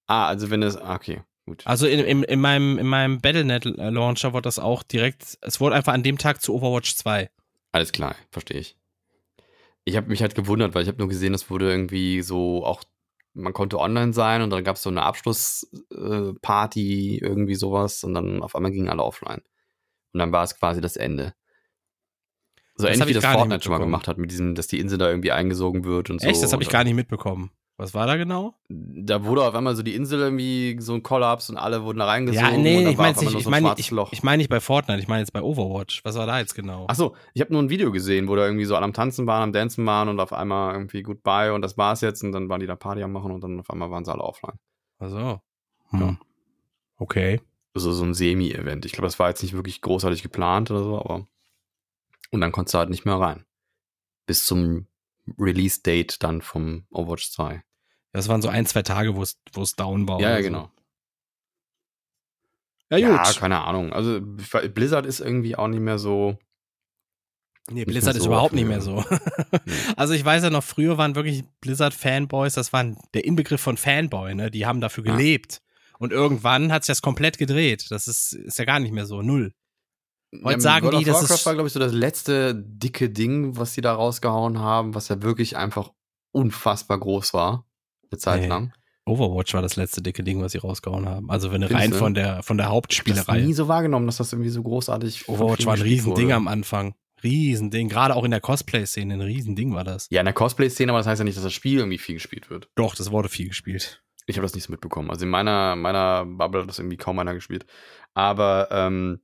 Ah, also wenn es. ah, Okay, gut. Also in, in, in meinem, in meinem Battlenet-Launcher wurde das auch direkt, es wurde einfach an dem Tag zu Overwatch 2. Alles klar, verstehe ich. Ich habe mich halt gewundert, weil ich habe nur gesehen, es wurde irgendwie so auch, man konnte online sein und dann gab es so eine Abschlussparty, äh, irgendwie sowas und dann auf einmal gingen alle offline. Und dann war es quasi das Ende. So Das ähnlich wie das Fortnite schon mal gemacht hat, mit diesem, dass die Insel da irgendwie eingesogen wird und so. Echt? Das habe ich gar nicht mitbekommen. Was war da genau? Da wurde auf einmal so die Insel irgendwie so ein Kollaps und alle wurden da reingesogen. Ja, nee, ich meine nicht, ich so ein meine ich, ich meine nicht bei Fortnite, ich meine jetzt bei Overwatch. Was war da jetzt genau? Ach so, ich habe nur ein Video gesehen, wo da irgendwie so alle am Tanzen waren, am Dancen waren und auf einmal irgendwie Goodbye und das war's jetzt und dann waren die da Party am machen und dann auf einmal waren sie alle offline. Ach so. Hm. Okay. Also so ein Semi-Event. Ich glaube, das war jetzt nicht wirklich großartig geplant oder so, aber und dann konntest du halt nicht mehr rein. Bis zum Release-Date dann vom Overwatch 2. Das waren so ein, zwei Tage, wo es, wo es down war. Ja, ja, so. genau. Ja, Ja, gut. keine Ahnung. Also Blizzard ist irgendwie auch nicht mehr so. nee, Blizzard mehr ist so überhaupt nicht mehr so. Also ich weiß ja noch, früher waren wirklich Blizzard-Fanboys, das war der Inbegriff von Fanboy, ne? Die haben dafür Ja. gelebt. Und irgendwann hat sich das komplett gedreht. Das ist, ist ja gar nicht mehr so. Null. Heute Ja, sagen die, das ist- war, glaube ich, so das letzte dicke Ding, was die da rausgehauen haben, was ja wirklich einfach unfassbar groß war. Eine Zeit Nee. lang. Overwatch war das letzte dicke Ding, was sie rausgehauen haben. Also wenn rein von der, von der Ich habe das Hauptspielerei. nie so wahrgenommen, dass das irgendwie so großartig Overwatch war ein Riesending wurde. am Anfang. Riesending. Gerade auch in der Cosplay-Szene ein Riesending war das. Ja, in der Cosplay-Szene, aber das heißt ja nicht, dass das Spiel irgendwie viel gespielt wird. Doch, das wurde viel gespielt. Ich habe das nicht so mitbekommen. Also in meiner, meiner Bubble hat das irgendwie kaum einer gespielt. Aber ähm,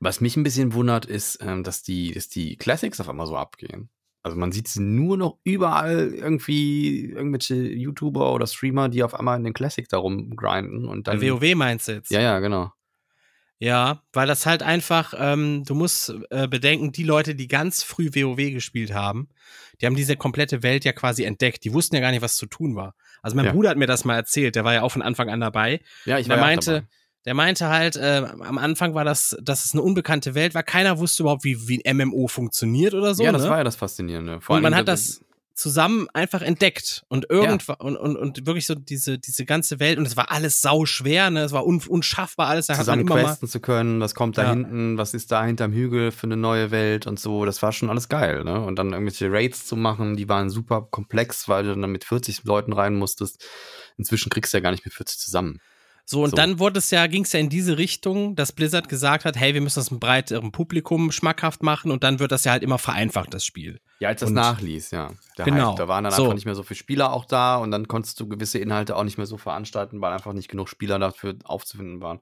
was mich ein bisschen wundert, ist, ähm, dass, die, dass die Classics auf einmal so abgehen. Also man sieht sie nur noch überall irgendwie irgendwelche YouTuber oder Streamer, die auf einmal in den Classic da rumgrinden und dann. Bei WoW meinst du jetzt? Ja, ja, genau. Ja, weil das halt einfach, ähm, du musst äh, bedenken, die Leute, die ganz früh WoW gespielt haben, die haben diese komplette Welt ja quasi entdeckt. Die wussten ja gar nicht, was zu tun war. Also mein Ja. Bruder hat mir das mal erzählt, der war ja auch von Anfang an dabei. Ja, ich war ja auch meinte, dabei. Der meinte halt, äh, am Anfang war das, dass es eine unbekannte Welt war. Keiner wusste überhaupt, wie, wie ein MMO funktioniert oder so. ja, das ne? war ja das Faszinierende. Vor und man hat das zusammen einfach entdeckt und irgendwann und, und, und wirklich so diese, diese ganze Welt und es war alles sau schwer, ne? Es war un, unschaffbar alles. Da hat man zusammen immer mal, questen zu können, was kommt da Ja. hinten, was ist da hinterm Hügel für eine neue Welt und so, das war schon alles geil, ne? Und dann irgendwelche Raids zu machen, die waren super komplex, weil du dann mit 40 Leuten rein musstest. Inzwischen kriegst du ja gar nicht mehr 40 zusammen. So, und So. dann wurde es ja, ging es ja in diese Richtung, dass Blizzard gesagt hat, hey, wir müssen das einem breiteren Publikum schmackhaft machen und dann wird das ja halt immer vereinfacht, das Spiel. Ja, als das Und- nachließ, ja. Der Genau. Hype, da waren dann So. einfach nicht mehr so viele Spieler auch da und dann konntest du gewisse Inhalte auch nicht mehr so veranstalten, weil einfach nicht genug Spieler dafür aufzufinden waren.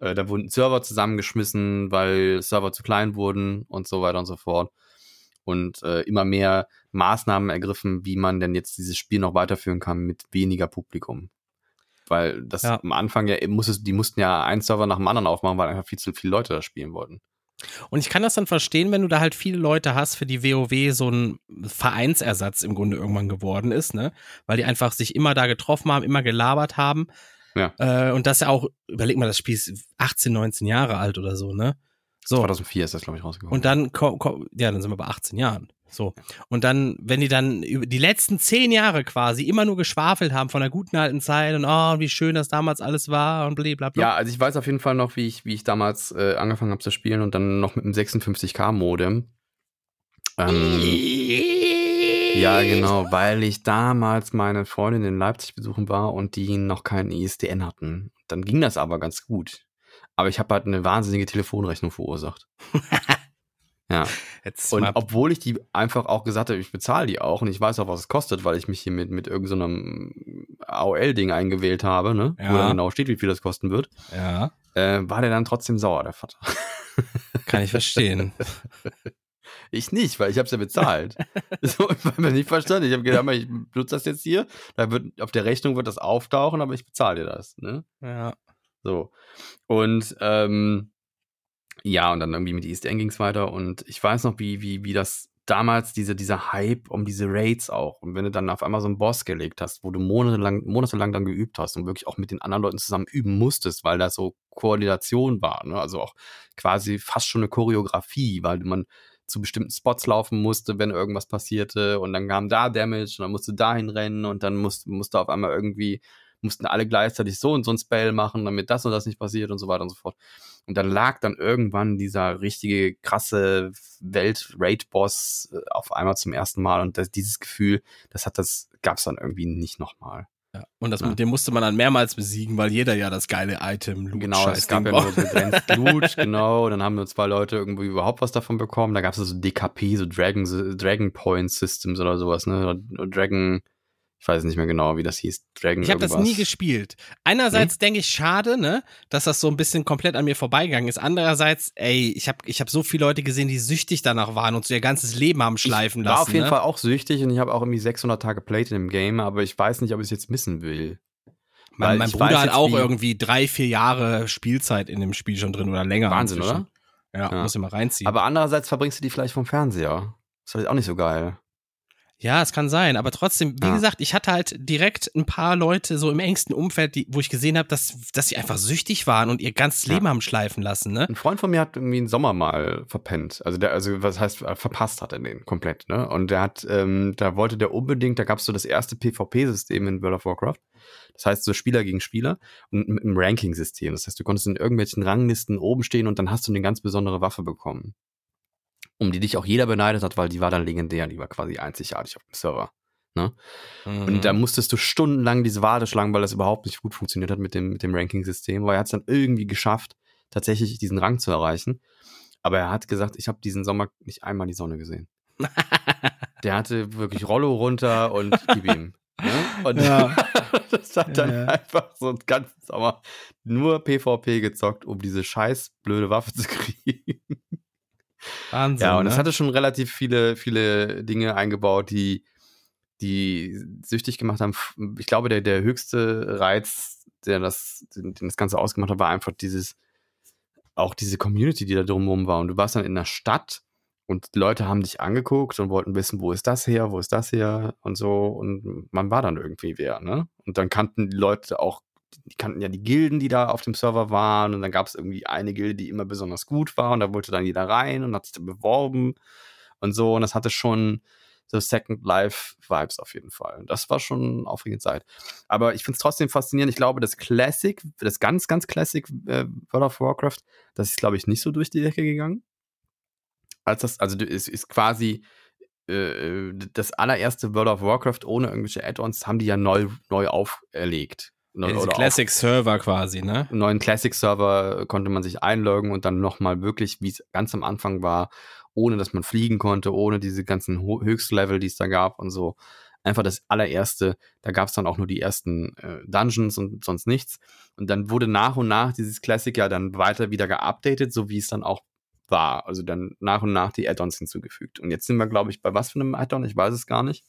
Äh, da wurden Server zusammengeschmissen, weil Server zu klein wurden und so weiter und so fort. Und äh, immer mehr Maßnahmen ergriffen, wie man denn jetzt dieses Spiel noch weiterführen kann mit weniger Publikum. Weil das Ja. am Anfang ja, musstest, die mussten ja einen Server nach dem anderen aufmachen, weil einfach viel zu viele Leute da spielen wollten. Und ich kann das dann verstehen, wenn du da halt viele Leute hast, für die WoW so ein Vereinsersatz im Grunde irgendwann geworden ist, ne? Weil die einfach sich immer da getroffen haben, immer gelabert haben. Ja. Äh, und das ja auch, überleg mal, das Spiel ist 18, 19 Jahre alt oder so, ne? So. 2004 ist das, glaube ich, rausgekommen. Und dann, ja, dann sind wir bei 18 Jahren. So. Und dann, wenn die dann über die letzten zehn Jahre quasi immer nur geschwafelt haben von der guten alten Zeit und oh, wie schön das damals alles war und blablabla. Ja, also ich weiß auf jeden Fall noch, wie ich, wie ich damals äh, angefangen habe zu spielen und dann noch mit einem 56K-Modem. Ähm, ja, genau, weil ich damals meine Freundin in Leipzig besuchen war und die noch keinen ISDN hatten. Dann ging das aber ganz gut. Aber ich habe halt eine wahnsinnige Telefonrechnung verursacht. ja. Jetzt und obwohl ich die einfach auch gesagt habe, ich bezahle die auch und ich weiß auch, was es kostet, weil ich mich hier mit, mit irgendeinem so AOL-Ding eingewählt habe, ne? Ja. Wo dann genau steht, wie viel das kosten wird. Ja. Äh, war der dann trotzdem sauer, der Vater. Kann ich verstehen. Ich nicht, weil ich habe es ja bezahlt. so, ich habe mir nicht verstanden. Ich habe gedacht, ich benutze das jetzt hier. Da wird auf der Rechnung wird das auftauchen, aber ich bezahle dir das. Ne? Ja. So. Und ähm, ja, und dann irgendwie mit ESDN ging es weiter. Und ich weiß noch, wie, wie, wie das damals, diese, dieser Hype um diese Raids auch. Und wenn du dann auf einmal so einen Boss gelegt hast, wo du monatelang, monatelang dann geübt hast und wirklich auch mit den anderen Leuten zusammen üben musstest, weil da so Koordination war. Ne? Also auch quasi fast schon eine Choreografie, weil man zu bestimmten Spots laufen musste, wenn irgendwas passierte und dann kam da Damage und dann musste dahin rennen und dann musste, musste auf einmal irgendwie mussten alle gleichzeitig so und so ein Spell machen, damit das und das nicht passiert und so weiter und so fort. Und dann lag dann irgendwann dieser richtige krasse Welt-Raid-Boss äh, auf einmal zum ersten Mal und das, dieses Gefühl, das hat das, gab es dann irgendwie nicht nochmal. Ja, und das, ja. dem musste man dann mehrmals besiegen, weil jeder ja das geile Item Loot Genau, es gab ja nur begrenzt Loot, genau. Dann haben nur zwei Leute irgendwie überhaupt was davon bekommen. Da gab es so DKP, so Dragon, Dragon Point Systems oder sowas, ne? Dragon, ich weiß nicht mehr genau, wie das hieß. Dragon ich habe das nie gespielt. Einerseits hm? denke ich, schade, ne, dass das so ein bisschen komplett an mir vorbeigegangen ist. Andererseits, ey, ich habe ich hab so viele Leute gesehen, die süchtig danach waren und so ihr ganzes Leben haben schleifen ich lassen. War auf jeden ne? Fall auch süchtig und ich habe auch irgendwie 600 Tage played in dem Game, aber ich weiß nicht, ob ich es jetzt missen will. Mein, mein Bruder hat auch irgendwie drei, vier Jahre Spielzeit in dem Spiel schon drin oder länger. Wahnsinn, oder? Ja, ja, muss ich mal reinziehen. Aber andererseits verbringst du die vielleicht vom Fernseher. Das ist vielleicht auch nicht so geil. Ja, es kann sein, aber trotzdem, wie ja. gesagt, ich hatte halt direkt ein paar Leute so im engsten Umfeld, die, wo ich gesehen habe, dass, dass sie einfach süchtig waren und ihr ganzes Leben ja. haben schleifen lassen. Ne? Ein Freund von mir hat irgendwie einen Sommer mal verpennt. Also der, also was heißt, äh, verpasst hat er den komplett, ne? Und der hat, ähm, da wollte der unbedingt, da gab es so das erste PvP-System in World of Warcraft. Das heißt, so Spieler gegen Spieler und mit einem Ranking-System. Das heißt, du konntest in irgendwelchen Ranglisten oben stehen und dann hast du eine ganz besondere Waffe bekommen um die dich auch jeder beneidet hat, weil die war dann legendär, die war quasi einzigartig auf dem Server. Ne? Mhm. Und da mhm. musstest du stundenlang diese Warteschlangen, weil das überhaupt nicht gut funktioniert hat mit dem, mit dem Ranking-System, weil er hat es dann irgendwie geschafft, tatsächlich diesen Rang zu erreichen. Aber er hat gesagt, ich habe diesen Sommer nicht einmal die Sonne gesehen. Der hatte wirklich Rollo runter und gib ihm. Ne? Und ja. das hat dann ja, einfach so einen ganzen Sommer nur PvP gezockt, um diese scheiß blöde Waffe zu kriegen. Wahnsinn. Ja, und es ne? hatte schon relativ viele, viele Dinge eingebaut, die, die süchtig gemacht haben. Ich glaube, der, der höchste Reiz, der das, den, den das Ganze ausgemacht hat, war einfach dieses, auch diese Community, die da drumherum war. Und du warst dann in der Stadt und Leute haben dich angeguckt und wollten wissen, wo ist das her, wo ist das her und so. Und man war dann irgendwie wer, ne? Und dann kannten die Leute auch die kannten ja die Gilden, die da auf dem Server waren und dann gab es irgendwie eine Gilde, die immer besonders gut war und da wollte dann jeder rein und hat sich dann beworben und so und das hatte schon so Second Life Vibes auf jeden Fall. Und das war schon eine aufregende Zeit. Aber ich finde es trotzdem faszinierend. Ich glaube, das Classic, das ganz, ganz Classic äh, World of Warcraft, das ist, glaube ich, nicht so durch die Decke gegangen. Als das, also es ist quasi äh, das allererste World of Warcraft ohne irgendwelche Add-ons haben die ja neu, neu auferlegt. Ja, diese Classic Server quasi, ne? Einen neuen Classic Server konnte man sich einloggen und dann nochmal wirklich, wie es ganz am Anfang war, ohne dass man fliegen konnte, ohne diese ganzen Höchstlevel, die es da gab und so. Einfach das allererste, da gab es dann auch nur die ersten äh, Dungeons und sonst nichts. Und dann wurde nach und nach dieses Classic ja dann weiter wieder geupdatet, so wie es dann auch war. Also dann nach und nach die Add-ons hinzugefügt. Und jetzt sind wir, glaube ich, bei was für einem Add-on? Ich weiß es gar nicht.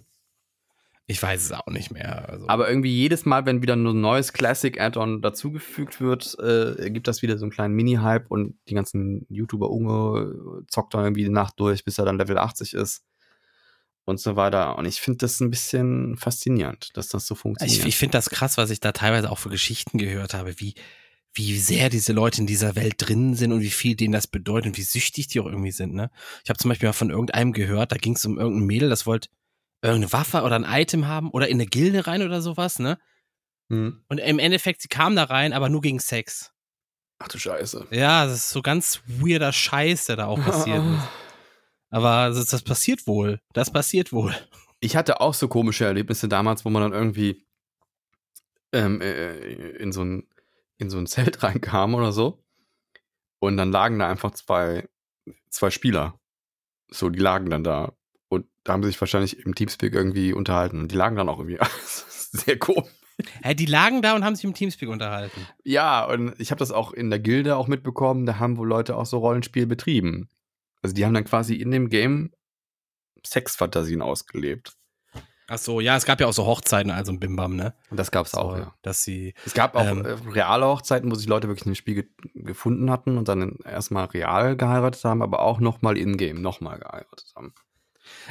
Ich weiß es auch nicht mehr. Also. Aber irgendwie jedes Mal, wenn wieder ein neues Classic-Add-on dazugefügt wird, äh, gibt das wieder so einen kleinen Mini-Hype und die ganzen YouTuber Unge zockt dann irgendwie die Nacht durch, bis er dann Level 80 ist. und so weiter. Und ich finde das ein bisschen faszinierend, dass das so funktioniert. Ich, ich finde das krass, was ich da teilweise auch für Geschichten gehört habe, wie, wie sehr diese Leute in dieser Welt drin sind und wie viel denen das bedeutet und wie süchtig die auch irgendwie sind. Ne? Ich habe zum Beispiel mal von irgendeinem gehört, da ging es um irgendein Mädel, das wollte irgendeine Waffe oder ein Item haben oder in eine Gilde rein oder sowas, ne? Hm. Und im Endeffekt, sie kam da rein, aber nur gegen Sex. Ach du Scheiße. Ja, das ist so ganz weirder Scheiß, der da auch passiert ist. Aber das, das passiert wohl. Das passiert wohl. Ich hatte auch so komische Erlebnisse damals, wo man dann irgendwie ähm, äh, in so ein in so ein Zelt reinkam oder so. Und dann lagen da einfach zwei, zwei Spieler. So, die lagen dann da. Da haben sie sich wahrscheinlich im Teamspeak irgendwie unterhalten. Und die lagen dann auch irgendwie. sehr komisch. Hä, die lagen da und haben sich im Teamspeak unterhalten. Ja, und ich habe das auch in der Gilde auch mitbekommen. Da haben wohl Leute auch so Rollenspiel betrieben. Also die haben dann quasi in dem Game Sexfantasien ausgelebt. Ach so, ja, es gab ja auch so Hochzeiten, also ein Bimbam, ne? Und das gab es auch, ja. Dass sie. Es gab auch ähm, äh, reale Hochzeiten, wo sich Leute wirklich in dem Spiel ge gefunden hatten und dann erstmal real geheiratet haben, aber auch nochmal in-game nochmal geheiratet haben.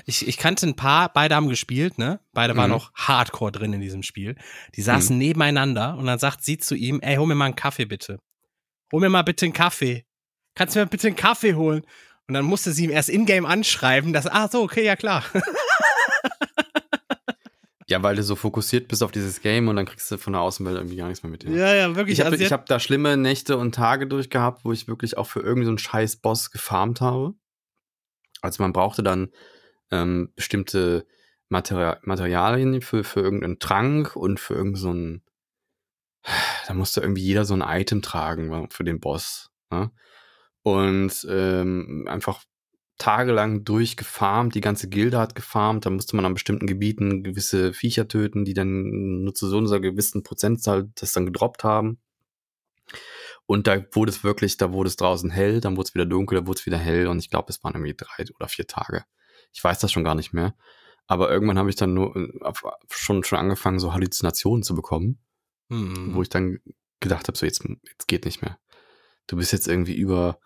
Ich, ich kannte ein paar, beide haben gespielt, ne? Beide mhm. waren noch hardcore drin in diesem Spiel. Die saßen mhm. nebeneinander und dann sagt sie zu ihm, ey, hol mir mal einen Kaffee bitte. Hol mir mal bitte einen Kaffee. Kannst du mir bitte einen Kaffee holen? Und dann musste sie ihm erst in-game anschreiben, dass, ah so, okay, ja klar. Ja, weil du so fokussiert bist auf dieses Game und dann kriegst du von der Außenwelt irgendwie gar nichts mehr mit dir. Ja, ja, wirklich. Ich habe also hab da schlimme Nächte und Tage durchgehabt, wo ich wirklich auch für irgendeinen so scheiß Boss gefarmt habe. Also man brauchte dann ähm, bestimmte Materie Materialien für, für irgendeinen Trank und für irgendeinen da musste irgendwie jeder so ein Item tragen für den Boss. Ne? Und ähm, einfach tagelang durchgefarmt, die ganze Gilde hat gefarmt, da musste man an bestimmten Gebieten gewisse Viecher töten, die dann nur zu so einer gewissen Prozentzahl das dann gedroppt haben. Und da wurde es wirklich, da wurde es draußen hell, dann wurde es wieder dunkel, da wurde es wieder hell und ich glaube, es waren irgendwie drei oder vier Tage. Ich weiß das schon gar nicht mehr. Aber irgendwann habe ich dann nur äh, schon, schon angefangen, so Halluzinationen zu bekommen, hm. wo ich dann gedacht habe, so jetzt, jetzt geht nicht mehr. Du bist jetzt irgendwie über,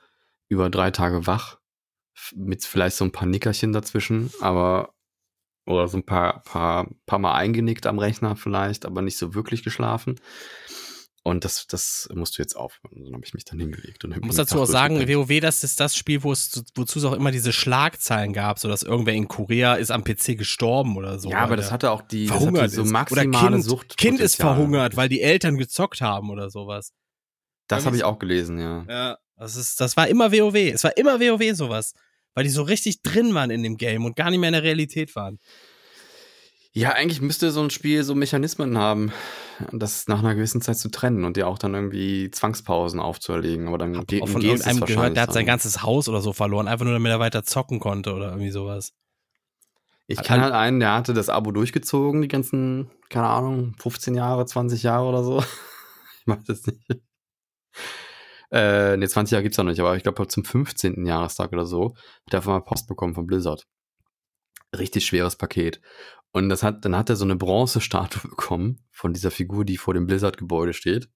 über drei Tage wach mit vielleicht so ein paar Nickerchen dazwischen, aber oder so ein paar, paar, paar Mal eingenickt am Rechner vielleicht, aber nicht so wirklich geschlafen. Und das, das musst du jetzt aufhören. Dann habe ich mich dann hingelegt. Und ich muss dazu auch sagen, WoW, das ist das Spiel, wo es, wozu es auch immer diese Schlagzeilen gab, so dass irgendwer in Korea ist am PC gestorben oder so. Ja, aber das hatte auch die, verhungert hatte so maximale oder kind, Sucht. Kind ist verhungert, weil die Eltern gezockt haben oder sowas. Das habe ich auch gelesen, ja. Ja, das ist, das war immer WoW. Es war immer WoW sowas weil die so richtig drin waren in dem Game und gar nicht mehr in der Realität waren. Ja, eigentlich müsste so ein Spiel so Mechanismen haben, das nach einer gewissen Zeit zu trennen und dir auch dann irgendwie Zwangspausen aufzuerlegen. Aber dann geht es von irgendeinem gehört, der hat sein ganzes Haus oder so verloren, einfach nur damit er weiter zocken konnte oder irgendwie sowas. Ich kenne halt einen, der hatte das Abo durchgezogen, die ganzen, keine Ahnung, 15 Jahre, 20 Jahre oder so. ich weiß es nicht. Äh, ne, 20 Jahre gibt's noch nicht, aber ich glaube zum 15. Jahrestag oder so hat er einfach mal Post bekommen von Blizzard. Richtig schweres Paket. Und das hat, dann hat er so eine Bronzestatue bekommen von dieser Figur, die vor dem Blizzard-Gebäude steht.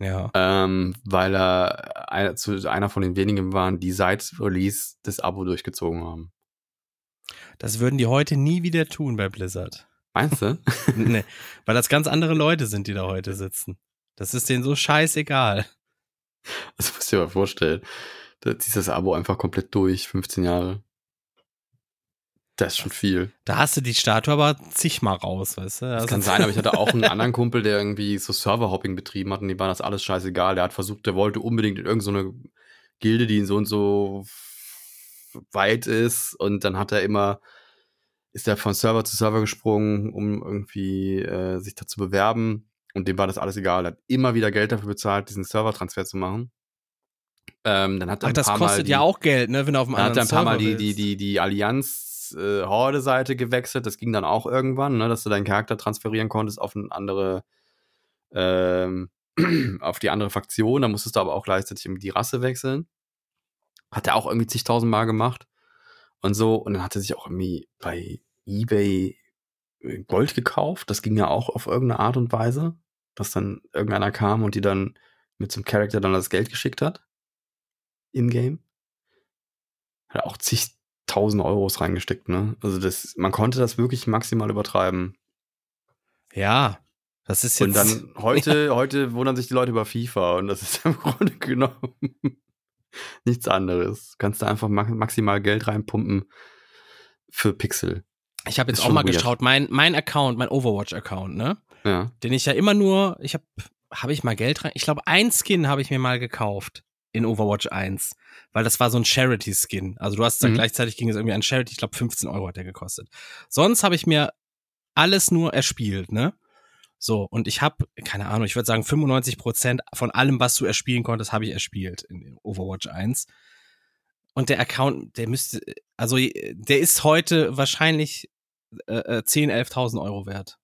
Ja. Ähm, weil er einer, zu, einer von den wenigen waren, die seit Release das Abo durchgezogen haben. Das würden die heute nie wieder tun bei Blizzard. Meinst du? nee, weil das ganz andere Leute sind, die da heute sitzen. Das ist denen so scheißegal. Das musst du dir mal vorstellen. Da ziehst das Abo einfach komplett durch, 15 Jahre. Das ist schon viel. Da hast du die Statue aber zigmal raus, weißt du? Das also kann sein, aber ich hatte auch einen anderen Kumpel, der irgendwie so Serverhopping betrieben hat und die waren das alles scheißegal. Der hat versucht, der wollte unbedingt in irgendeine so Gilde, die so und so weit ist und dann hat er immer, ist er von Server zu Server gesprungen, um irgendwie äh, sich da zu bewerben und dem war das alles egal. Er hat immer wieder Geld dafür bezahlt, diesen Servertransfer zu machen. Ähm, dann hat er Ach, ein das paar kostet Mal ja auch Geld, ne, wenn du auf einem anderen Server Dann hat er ein paar Mal die, die, die, die Allianz äh, Horde-Seite gewechselt. Das ging dann auch irgendwann, ne, dass du deinen Charakter transferieren konntest auf eine andere, ähm, auf die andere Faktion. Da musstest du aber auch gleichzeitig die Rasse wechseln. Hat er auch irgendwie zigtausend Mal gemacht. Und so. Und dann hat er sich auch irgendwie bei eBay äh, Gold gekauft. Das ging ja auch auf irgendeine Art und Weise, dass dann irgendeiner kam und die dann mit einem Charakter dann das Geld geschickt hat. In-game. Hat auch zig, 1000 Euros reingesteckt, ne? Also das, man konnte das wirklich maximal übertreiben. Ja, das ist jetzt. Und dann heute, ja. heute wundern sich die Leute über FIFA und das ist im Grunde genommen nichts anderes. Kannst du einfach maximal Geld reinpumpen für Pixel. Ich habe jetzt auch mal weird. geschaut, mein, mein Account, mein Overwatch-Account, ne? Ja. Den ich ja immer nur, ich habe, habe ich mal Geld rein? Ich glaube, ein Skin habe ich mir mal gekauft in Overwatch 1, weil das war so ein Charity-Skin. Also du hast dann mhm. gleichzeitig ging es irgendwie an Charity, ich glaube 15 Euro hat der gekostet. Sonst habe ich mir alles nur erspielt, ne? So, und ich habe, keine Ahnung, ich würde sagen 95 Prozent von allem, was du erspielen konntest, habe ich erspielt in Overwatch 1. Und der Account, der müsste, also der ist heute wahrscheinlich äh, 10, äh, 11.000 Euro wert.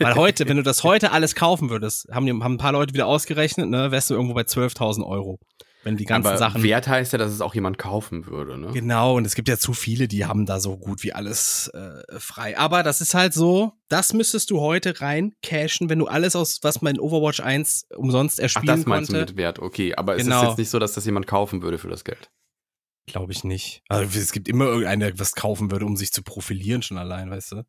Weil heute, wenn du das heute alles kaufen würdest, haben, haben ein paar Leute wieder ausgerechnet, ne, wärst du irgendwo bei 12.000 Euro. Wenn die ganzen Aber Sachen. Wert heißt ja, dass es auch jemand kaufen würde, ne? Genau, und es gibt ja zu viele, die haben da so gut wie alles äh, frei. Aber das ist halt so, das müsstest du heute rein cashen, wenn du alles aus, was man in Overwatch 1 umsonst erspielen konnte. Ach, das meinst konnte. du mit Wert, okay. Aber genau. es ist genau. jetzt nicht so, dass das jemand kaufen würde für das Geld. Glaube ich nicht. Also es gibt immer irgendeiner, der was kaufen würde, um sich zu profilieren schon allein, weißt du?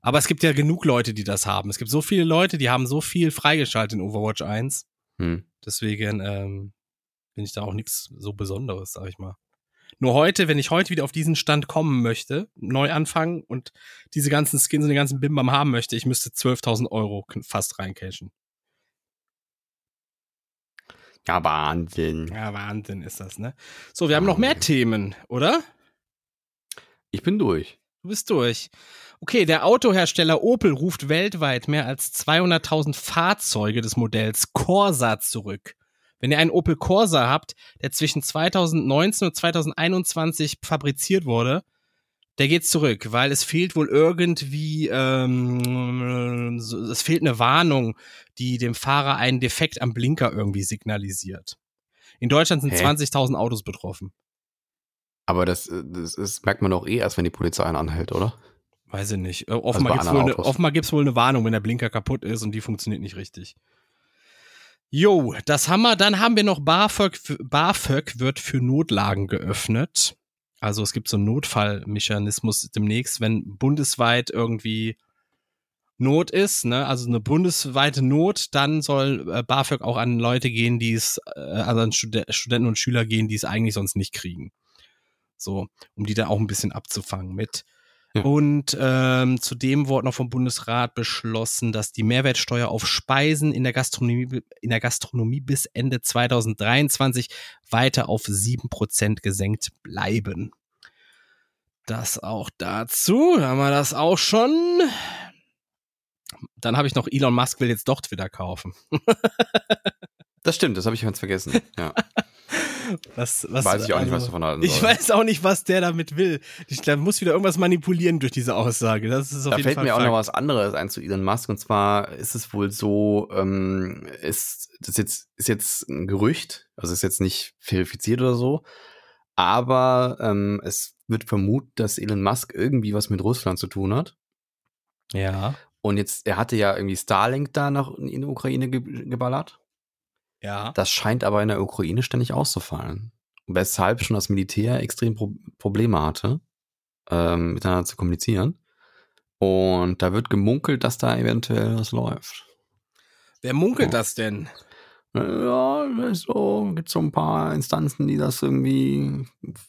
Aber es gibt ja genug Leute, die das haben. Es gibt so viele Leute, die haben so viel freigeschaltet in Overwatch 1. Hm. Deswegen ähm, bin ich da auch nichts so Besonderes, sag ich mal. Nur heute, wenn ich heute wieder auf diesen Stand kommen möchte, neu anfangen und diese ganzen Skins und den ganzen Bimbam haben möchte, ich müsste 12.000 Euro fast reincashen. Ja, Wahnsinn. Ja, Wahnsinn ist das, ne? So, wir haben noch mehr Themen, oder? Ich bin durch. Du bist durch. Okay, der Autohersteller Opel ruft weltweit mehr als 200.000 Fahrzeuge des Modells Corsa zurück. Wenn ihr einen Opel Corsa habt, der zwischen 2019 und 2021 fabriziert wurde, der geht zurück, weil es fehlt wohl irgendwie, ähm, es fehlt eine Warnung, die dem Fahrer einen Defekt am Blinker irgendwie signalisiert. In Deutschland sind 20.000 Autos betroffen. Aber das, das, das merkt man doch eh erst, wenn die Polizei einen anhält, oder? Weiß ich nicht. Äh, offenbar also gibt es wohl, wohl eine Warnung, wenn der Blinker kaputt ist und die funktioniert nicht richtig. Jo, das haben wir. Dann haben wir noch BAföG. BAföG wird für Notlagen geöffnet. Also es gibt so einen Notfallmechanismus demnächst, wenn bundesweit irgendwie Not ist, ne, also eine bundesweite Not, dann soll äh, BAföG auch an Leute gehen, die es, äh, also an Stud Studenten und Schüler gehen, die es eigentlich sonst nicht kriegen. So, um die da auch ein bisschen abzufangen mit. Und ähm, zudem wurde noch vom Bundesrat beschlossen, dass die Mehrwertsteuer auf Speisen in der Gastronomie, in der Gastronomie bis Ende 2023 weiter auf sieben Prozent gesenkt bleiben. Das auch dazu. Haben wir das auch schon. Dann habe ich noch Elon Musk will jetzt doch Twitter kaufen. das stimmt, das habe ich ganz vergessen. Ja. Was, was, weiß ich auch nicht, was davon halten soll. Ich weiß auch nicht, was der damit will. Ich glaube, muss wieder irgendwas manipulieren durch diese Aussage. Das ist auf da jeden fällt Fall mir Fakt. auch noch was anderes ein zu Elon Musk. Und zwar ist es wohl so, ähm, ist das jetzt ist jetzt ein Gerücht, also ist jetzt nicht verifiziert oder so, aber ähm, es wird vermutet, dass Elon Musk irgendwie was mit Russland zu tun hat. Ja. Und jetzt, er hatte ja irgendwie Starlink da noch in die Ukraine ge geballert. Ja. Das scheint aber in der Ukraine ständig auszufallen. Weshalb schon das Militär extrem Pro Probleme hatte, ähm, miteinander zu kommunizieren. Und da wird gemunkelt, dass da eventuell was läuft. Wer munkelt oh. das denn? Ja, so gibt so ein paar Instanzen, die das irgendwie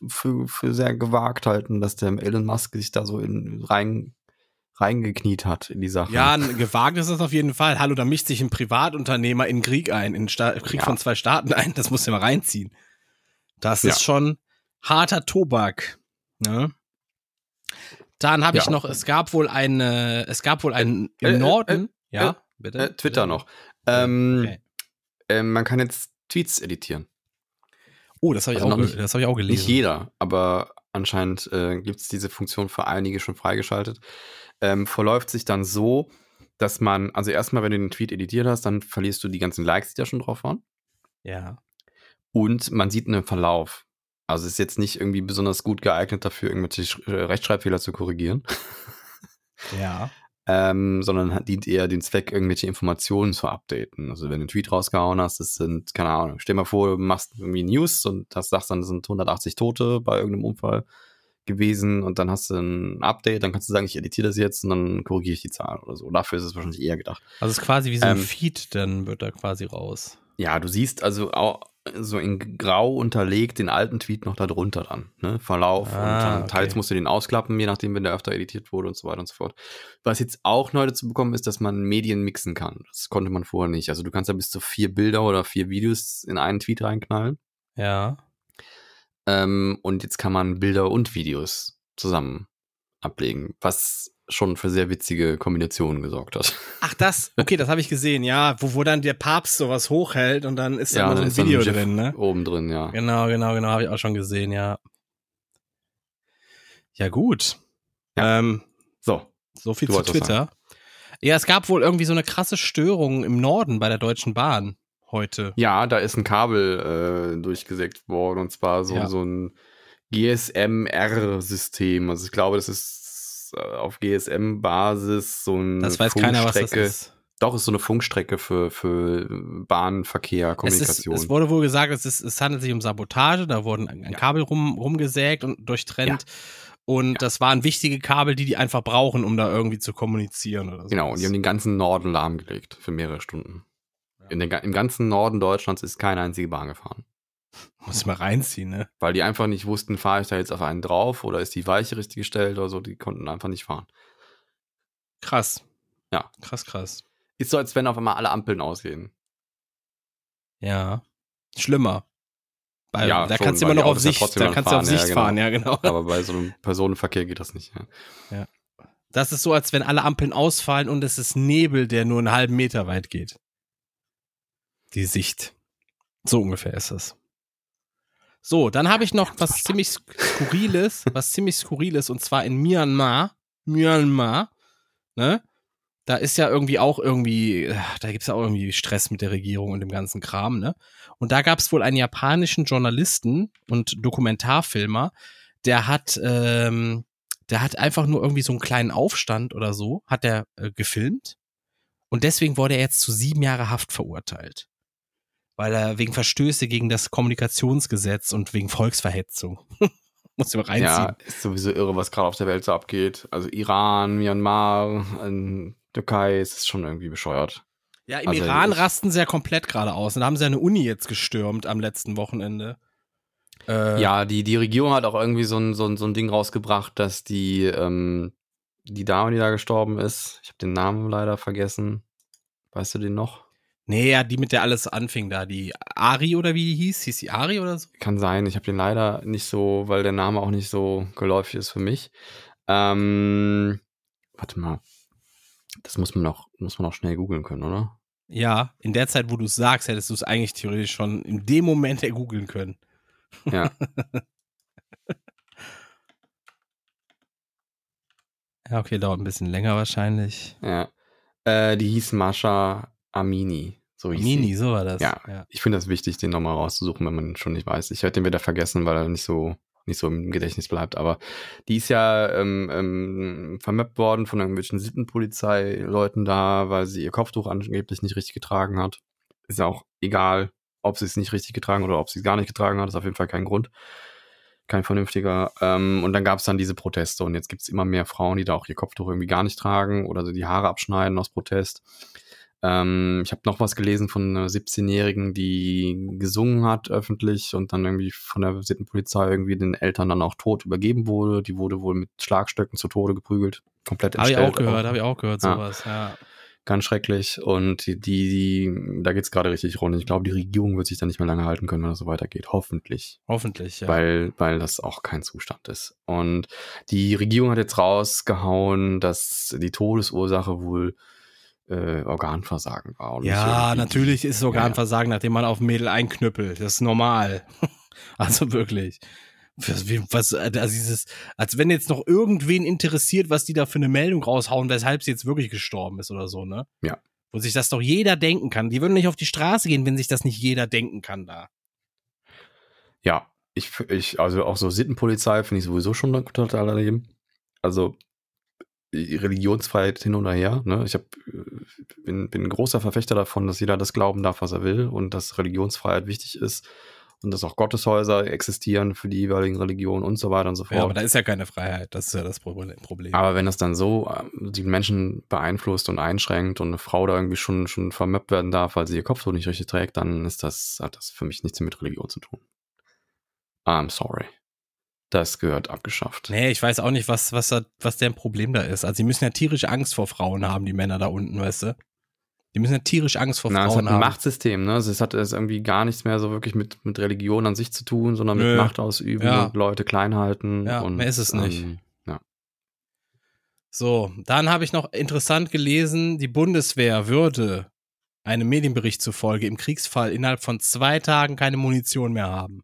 für, für sehr gewagt halten, dass der Elon Musk sich da so in, rein reingekniet hat in die Sache. Ja, ein gewagt ist das auf jeden Fall. Hallo, da mischt sich ein Privatunternehmer in Krieg ein, in Sta Krieg ja. von zwei Staaten ein. Das muss ja mal reinziehen. Das ja. ist schon harter Tobak. Ne? Dann habe ja. ich noch, es gab wohl eine, es gab wohl einen im äh, äh Norden. Äh, ja, bitte. Äh, Twitter bitte. noch. Ähm, okay. äh, man kann jetzt Tweets editieren. Oh, das habe ich, also auch, hab ich auch gelesen. Nicht jeder, aber anscheinend äh, gibt es diese Funktion für einige schon freigeschaltet ähm, verläuft sich dann so, dass man, also erstmal, wenn du den Tweet editiert hast, dann verlierst du die ganzen Likes, die da schon drauf waren. Ja. Und man sieht einen Verlauf. Also ist jetzt nicht irgendwie besonders gut geeignet dafür, irgendwelche äh, Rechtschreibfehler zu korrigieren. Ja. ähm, sondern dient eher den Zweck, irgendwelche Informationen zu updaten. Also wenn du einen Tweet rausgehauen hast, das sind, keine Ahnung, stell mal vor, du machst irgendwie News und das sagst dann, es sind 180 Tote bei irgendeinem Unfall gewesen und dann hast du ein Update, dann kannst du sagen, ich editiere das jetzt und dann korrigiere ich die Zahlen oder so. Dafür ist es wahrscheinlich eher gedacht. Also es ist quasi wie so ein ähm, Feed, dann wird da quasi raus. Ja, du siehst also auch so in grau unterlegt den alten Tweet noch darunter dann, ne? Verlauf ah, und dann okay. teils musst du den ausklappen, je nachdem, wenn der öfter editiert wurde und so weiter und so fort. Was jetzt auch neu dazu bekommen ist, dass man Medien mixen kann. Das konnte man vorher nicht. Also du kannst ja bis zu vier Bilder oder vier Videos in einen Tweet reinknallen. Ja. Ähm, und jetzt kann man Bilder und Videos zusammen ablegen, was schon für sehr witzige Kombinationen gesorgt hat. Ach, das? Okay, das habe ich gesehen, ja. Wo, wo dann der Papst sowas hochhält und dann ist ja, da so ein Video ein drin, ne? Oben drin, ja. Genau, genau, genau, habe ich auch schon gesehen, ja. Ja, gut. Ja. Ähm, so. So viel zu Twitter. Ja, es gab wohl irgendwie so eine krasse Störung im Norden bei der Deutschen Bahn heute. Ja, da ist ein Kabel äh, durchgesägt worden und zwar so, ja. so ein GSM-R-System. Also ich glaube, das ist äh, auf GSM-Basis so eine Das weiß keiner, was das ist. Doch, ist so eine Funkstrecke für, für Bahnverkehr, Kommunikation. Es, ist, es wurde wohl gesagt, es, ist, es handelt sich um Sabotage, da wurden ein, ein ja. Kabel rum, rumgesägt und durchtrennt. Ja. Und ja. das waren wichtige Kabel, die die einfach brauchen, um da irgendwie zu kommunizieren oder so. Genau, und die haben den ganzen Norden lahmgelegt für mehrere Stunden. In den, Im ganzen Norden Deutschlands ist keine einzige Bahn gefahren. Muss ich mal reinziehen, ne? Weil die einfach nicht wussten, fahre ich da jetzt auf einen drauf oder ist die Weiche richtig gestellt oder so, die konnten einfach nicht fahren. Krass. Ja. Krass, krass. Ist so, als wenn auf einmal alle Ampeln ausgehen. Ja. Schlimmer. Weil ja, da schon, kannst du immer noch auf Sicht, da kannst fahren, du auf Sicht ja, genau. fahren, ja, genau. Aber bei so einem Personenverkehr geht das nicht. Ja. ja. Das ist so, als wenn alle Ampeln ausfallen und es ist Nebel, der nur einen halben Meter weit geht. Die Sicht. So ungefähr ist es. So, dann habe ich noch was ziemlich skurriles, was ziemlich skurriles und zwar in Myanmar. Myanmar, ne? Da ist ja irgendwie auch irgendwie, äh, da gibt es ja auch irgendwie Stress mit der Regierung und dem ganzen Kram, ne? Und da gab es wohl einen japanischen Journalisten und Dokumentarfilmer, der hat, ähm, der hat einfach nur irgendwie so einen kleinen Aufstand oder so, hat er äh, gefilmt. Und deswegen wurde er jetzt zu sieben Jahre Haft verurteilt weil er wegen Verstöße gegen das Kommunikationsgesetz und wegen Volksverhetzung. Muss ich mal reinziehen. Ja, ist sowieso irre, was gerade auf der Welt so abgeht. Also Iran, Myanmar, Türkei, es ist schon irgendwie bescheuert. Ja, im also Iran rasten sie ja komplett gerade aus. Und da haben sie ja eine Uni jetzt gestürmt am letzten Wochenende. Äh, ja, die, die Regierung hat auch irgendwie so ein, so ein, so ein Ding rausgebracht, dass die, ähm, die Dame, die da gestorben ist, ich habe den Namen leider vergessen. Weißt du den noch? Nee, ja, die mit der alles anfing da, die Ari oder wie die hieß, hieß die Ari oder so? Kann sein, ich habe den leider nicht so, weil der Name auch nicht so geläufig ist für mich. Ähm, warte mal, das muss man auch, muss man auch schnell googeln können, oder? Ja, in der Zeit, wo du es sagst, hättest du es eigentlich theoretisch schon in dem Moment googeln können. Ja. ja, okay, dauert ein bisschen länger wahrscheinlich. Ja. Äh, die hieß Mascha Amini. So Amini, so war das. Ja, ja. ich finde das wichtig, den nochmal rauszusuchen, wenn man schon nicht weiß. Ich werde den wieder vergessen, weil er nicht so nicht so im Gedächtnis bleibt, aber die ist ja ähm, ähm, vermappt worden von irgendwelchen Sittenpolizeileuten da, weil sie ihr Kopftuch angeblich nicht richtig getragen hat. Ist ja auch egal, ob sie es nicht richtig getragen oder ob sie es gar nicht getragen hat, ist auf jeden Fall kein Grund. Kein vernünftiger. Ähm, und dann gab es dann diese Proteste und jetzt gibt es immer mehr Frauen, die da auch ihr Kopftuch irgendwie gar nicht tragen oder so die Haare abschneiden aus Protest. Ähm, ich habe noch was gelesen von einer 17-Jährigen, die gesungen hat öffentlich und dann irgendwie von der Sittenpolizei irgendwie den Eltern dann auch tot übergeben wurde. Die wurde wohl mit Schlagstöcken zu Tode geprügelt. Komplett. Habe ich auch gehört, habe ich auch gehört, sowas, ja. ja. Ganz schrecklich. Und die, die da geht's gerade richtig rund. Ich glaube, die Regierung wird sich da nicht mehr lange halten können, wenn das so weitergeht. Hoffentlich. Hoffentlich, ja. Weil, weil das auch kein Zustand ist. Und die Regierung hat jetzt rausgehauen, dass die Todesursache wohl äh, Organversagen war. ja, natürlich ist es Organversagen, ja. nachdem man auf ein Mädel einknüppelt. Das ist normal. also wirklich. Was, was, also dieses, als wenn jetzt noch irgendwen interessiert, was die da für eine Meldung raushauen, weshalb sie jetzt wirklich gestorben ist oder so, ne? Ja. Wo sich das doch jeder denken kann. Die würden nicht auf die Straße gehen, wenn sich das nicht jeder denken kann da. Ja, ich, ich also auch so Sittenpolizei finde ich sowieso schon total daneben. Also Religionsfreiheit hin oder her. Ne? Ich hab, bin, bin ein großer Verfechter davon, dass jeder das glauben darf, was er will und dass Religionsfreiheit wichtig ist und dass auch Gotteshäuser existieren für die jeweiligen Religionen und so weiter und so fort. Ja, aber da ist ja keine Freiheit, das ist ja das Problem. Aber wenn das dann so äh, die Menschen beeinflusst und einschränkt und eine Frau da irgendwie schon, schon vermöppt werden darf, weil sie ihr Kopftuch nicht richtig trägt, dann ist das, hat das für mich nichts mit Religion zu tun. I'm sorry. Das gehört abgeschafft. Nee, ich weiß auch nicht, was, was, was deren Problem da ist. Also, sie müssen ja tierische Angst vor Frauen haben, die Männer da unten, weißt du? Die müssen ja tierisch Angst vor Na, Frauen haben. Es hat ein haben. Machtsystem, ne? Also es hat es irgendwie gar nichts mehr so wirklich mit, mit Religion an sich zu tun, sondern Nö. mit Macht ausüben ja. und Leute klein halten. Ja, und, mehr ist es nicht. Ähm, ja. So, dann habe ich noch interessant gelesen, die Bundeswehr würde einem Medienbericht zufolge im Kriegsfall innerhalb von zwei Tagen keine Munition mehr haben.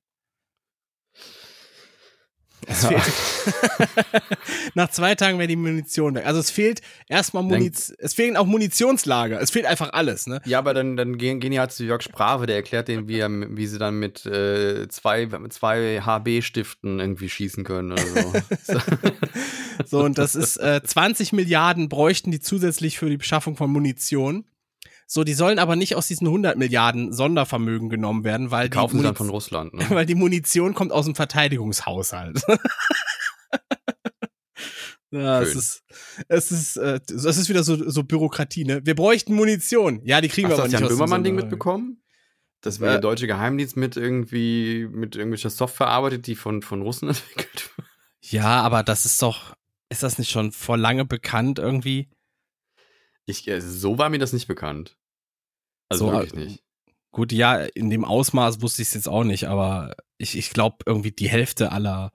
Es fehlt. Nach zwei Tagen wäre die Munition weg. Also es fehlt erstmal Munition, es fehlen auch Munitionslager. Es fehlt einfach alles, ne? Ja, aber dann, dann gehen, gehen die halt zu Jörg Sprave, der erklärt denen, wie, er, wie sie dann mit äh, zwei, zwei HB-Stiften irgendwie schießen können oder so. so, und das ist äh, 20 Milliarden bräuchten die zusätzlich für die Beschaffung von Munition. So, die sollen aber nicht aus diesen 100 Milliarden Sondervermögen genommen werden, weil die, kaufen die dann von Russland, ne? weil die Munition kommt aus dem Verteidigungshaushalt. ja, es ist, es ist, äh, es ist wieder so, so Bürokratie, ne? Wir bräuchten Munition. Ja, die kriegen Hast wir aber nicht. Hast du das Böhmermann-Ding mitbekommen? Das war der deutsche Geheimdienst mit irgendwie, mit irgendwelcher Software arbeitet, die von, von Russen entwickelt wird. Ja, aber das ist doch, ist das nicht schon vor lange bekannt irgendwie? Ich, äh, so war mir das nicht bekannt. Also so, wirklich äh, nicht. Gut, ja, in dem Ausmaß wusste ich es jetzt auch nicht, aber ich, ich glaube irgendwie die Hälfte aller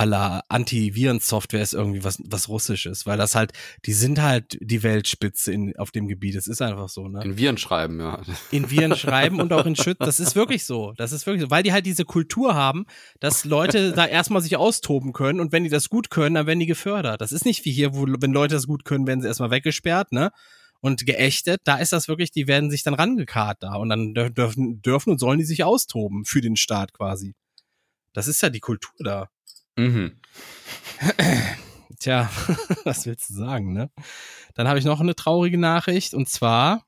aller Antivirensoftware ist irgendwie was, was Russisches, weil das halt, die sind halt die Weltspitze in, auf dem Gebiet. Es ist einfach so, ne? In Viren schreiben, ja. In Viren schreiben und auch in Schützen. Das ist wirklich so. Das ist wirklich so, weil die halt diese Kultur haben, dass Leute da erstmal sich austoben können und wenn die das gut können, dann werden die gefördert. Das ist nicht wie hier, wo, wenn Leute das gut können, werden sie erstmal weggesperrt, ne? Und geächtet, da ist das wirklich, die werden sich dann rangekarrt da und dann dürfen, dürfen und sollen die sich austoben für den Staat quasi. Das ist ja die Kultur da. Mhm. Tja, was willst du sagen, ne? Dann habe ich noch eine traurige Nachricht und zwar,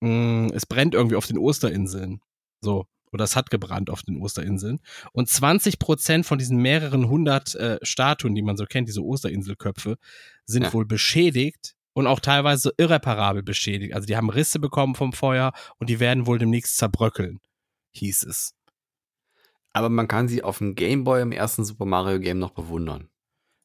mh, mm, es brennt irgendwie auf den Osterinseln. So. Oder es hat gebrannt auf den Osterinseln. Und 20 Prozent von diesen mehreren hundert äh, Statuen, die man so kennt, diese Osterinselköpfe, sind ja. wohl beschädigt und auch teilweise irreparabel beschädigt. Also die haben Risse bekommen vom Feuer und die werden wohl demnächst zerbröckeln, hieß es aber man kann sie auf dem Gameboy im ersten Super Mario Game noch bewundern.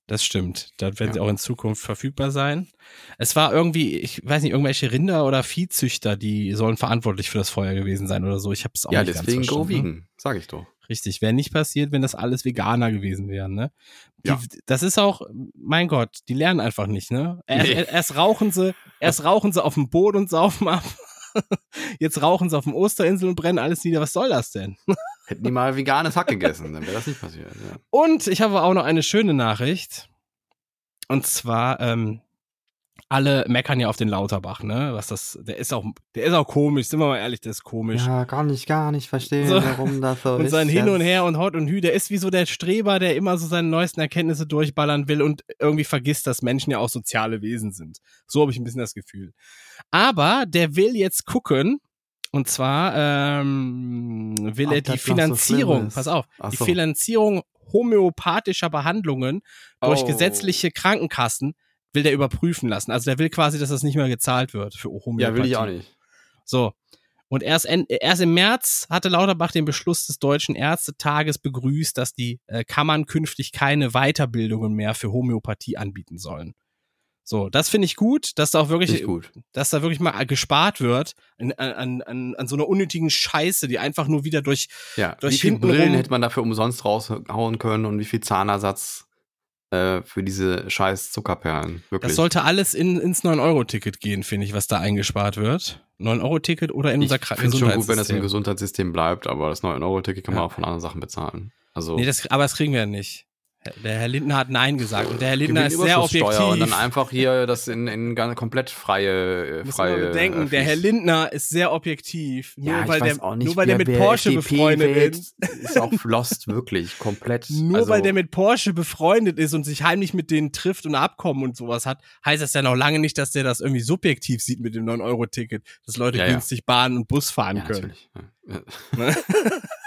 Das stimmt. Da werden ja. sie auch in Zukunft verfügbar sein. Es war irgendwie, ich weiß nicht, irgendwelche Rinder oder Viehzüchter, die sollen verantwortlich für das Feuer gewesen sein oder so. Ich habe es auch ja, nicht deswegen ganz verstanden. Go vegan, sag ich doch. Richtig, wäre nicht passiert, wenn das alles Veganer gewesen wären, ne? Die, ja. Das ist auch, mein Gott, die lernen einfach nicht, ne? Erst, nee. erst rauchen sie, erst rauchen sie auf dem Boot und saufen ab. Jetzt rauchen sie auf dem Osterinsel und brennen alles nieder. Was soll das denn? Hätten die mal veganes Hack gegessen, dann wäre das nicht passiert. Ja. Und ich habe auch noch eine schöne Nachricht. Und zwar, ähm, alle meckern ja auf den Lauterbach, ne? Was das, der ist auch, der ist auch komisch, sind wir mal ehrlich, der ist komisch. Ja, gar nicht, gar nicht verstehen, so. warum das so und ist. Und sein Hin und Her und Hot und Hü, der ist wie so der Streber, der immer so seine neuesten Erkenntnisse durchballern will und irgendwie vergisst, dass Menschen ja auch soziale Wesen sind. So habe ich ein bisschen das Gefühl. Aber der will jetzt gucken, und zwar ähm, will Ach, er die Finanzierung, so pass auf, Ach die so. Finanzierung homöopathischer Behandlungen durch oh. gesetzliche Krankenkassen will der überprüfen lassen. Also der will quasi, dass das nicht mehr gezahlt wird für Homöopathie. Ja, will ich auch nicht. So. Und erst, erst im März hatte Lauterbach den Beschluss des Deutschen Ärztetages begrüßt, dass die äh, Kammern künftig keine Weiterbildungen mehr für Homöopathie anbieten sollen. So, das finde ich gut, dass da auch wirklich, dass da wirklich mal gespart wird an, an, an, an so einer unnötigen Scheiße, die einfach nur wieder durch, ja, durch wie viele Brillen hätte man dafür umsonst raushauen können und wie viel Zahnersatz äh, für diese scheiß Zuckerperlen. Wirklich. Das sollte alles in, ins 9-Euro-Ticket gehen, finde ich, was da eingespart wird. 9-Euro-Ticket oder in unser Gesundheitssystem. Ich finde schon gut, wenn das im Gesundheitssystem bleibt, aber das 9-Euro-Ticket kann man auch von anderen Sachen bezahlen. Also nee, das, aber das kriegen wir ja nicht. Der Herr Lindner hat Nein gesagt und der Herr Lindner ist sehr objektiv. Und dann einfach hier das in, in komplett freie, Muss freie. Man bedenken, äh, der Herr Lindner ist sehr objektiv. Nur ja, weil der, nicht, nur weil der mit Porsche FDP befreundet ist. Ist auch lost, wirklich, komplett. Nur also, weil der mit Porsche befreundet ist und sich heimlich mit denen trifft und Abkommen und sowas hat, heißt das ja noch lange nicht, dass der das irgendwie subjektiv sieht mit dem 9-Euro-Ticket, dass Leute ja, günstig Bahn und Bus fahren können. Natürlich.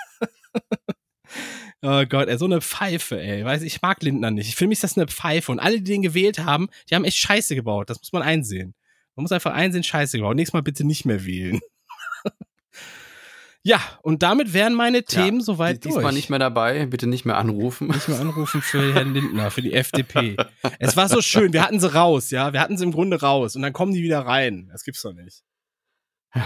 Oh Gott, ey, so eine Pfeife, ey. Weiß, ich mag Lindner nicht. Für mich ist das eine Pfeife. Und alle, die den gewählt haben, die haben echt Scheiße gebaut. Das muss man einsehen. Man muss einfach einsehen, Scheiße gebaut. Nächstes Mal bitte nicht mehr wählen. ja, und damit wären meine Themen ja, soweit diesmal durch. nicht mehr dabei. Bitte nicht mehr anrufen. Nicht mehr anrufen für Herrn Lindner, für die FDP. es war so schön. Wir hatten sie raus, ja. Wir hatten sie im Grunde raus. Und dann kommen die wieder rein. Das gibt's doch nicht.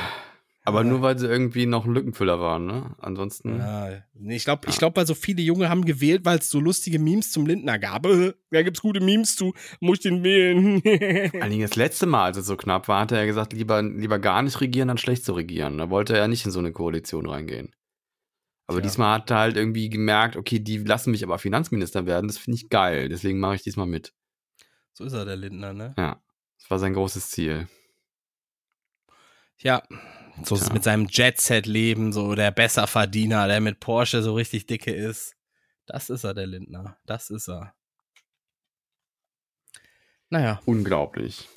Aber nur weil sie irgendwie noch ein Lückenfüller waren, ne? Ansonsten. Ja, nee, ich glaube, ja. ich glaube, weil so viele Junge haben gewählt, weil es so lustige Memes zum Lindner gab. Da gibt's gute Memes zu, muss ich den wählen. Vor allem das letzte Mal, als es so knapp war, hat er ja gesagt, lieber, lieber gar nicht regieren, dann schlecht zu regieren. Da wollte er ja nicht in so eine Koalition reingehen. Aber ja. diesmal hat er halt irgendwie gemerkt, okay, die lassen mich aber Finanzminister werden, das finde ich geil. Deswegen mache ich diesmal mit. So ist er, der Lindner, ne? Ja. Das war sein großes Ziel. Ja, so ja. mit seinem Jet-Set-Leben, so der Besserverdiener, der mit Porsche so richtig dicke ist. Das ist er, der Lindner. Das ist er. Naja. Unglaublich.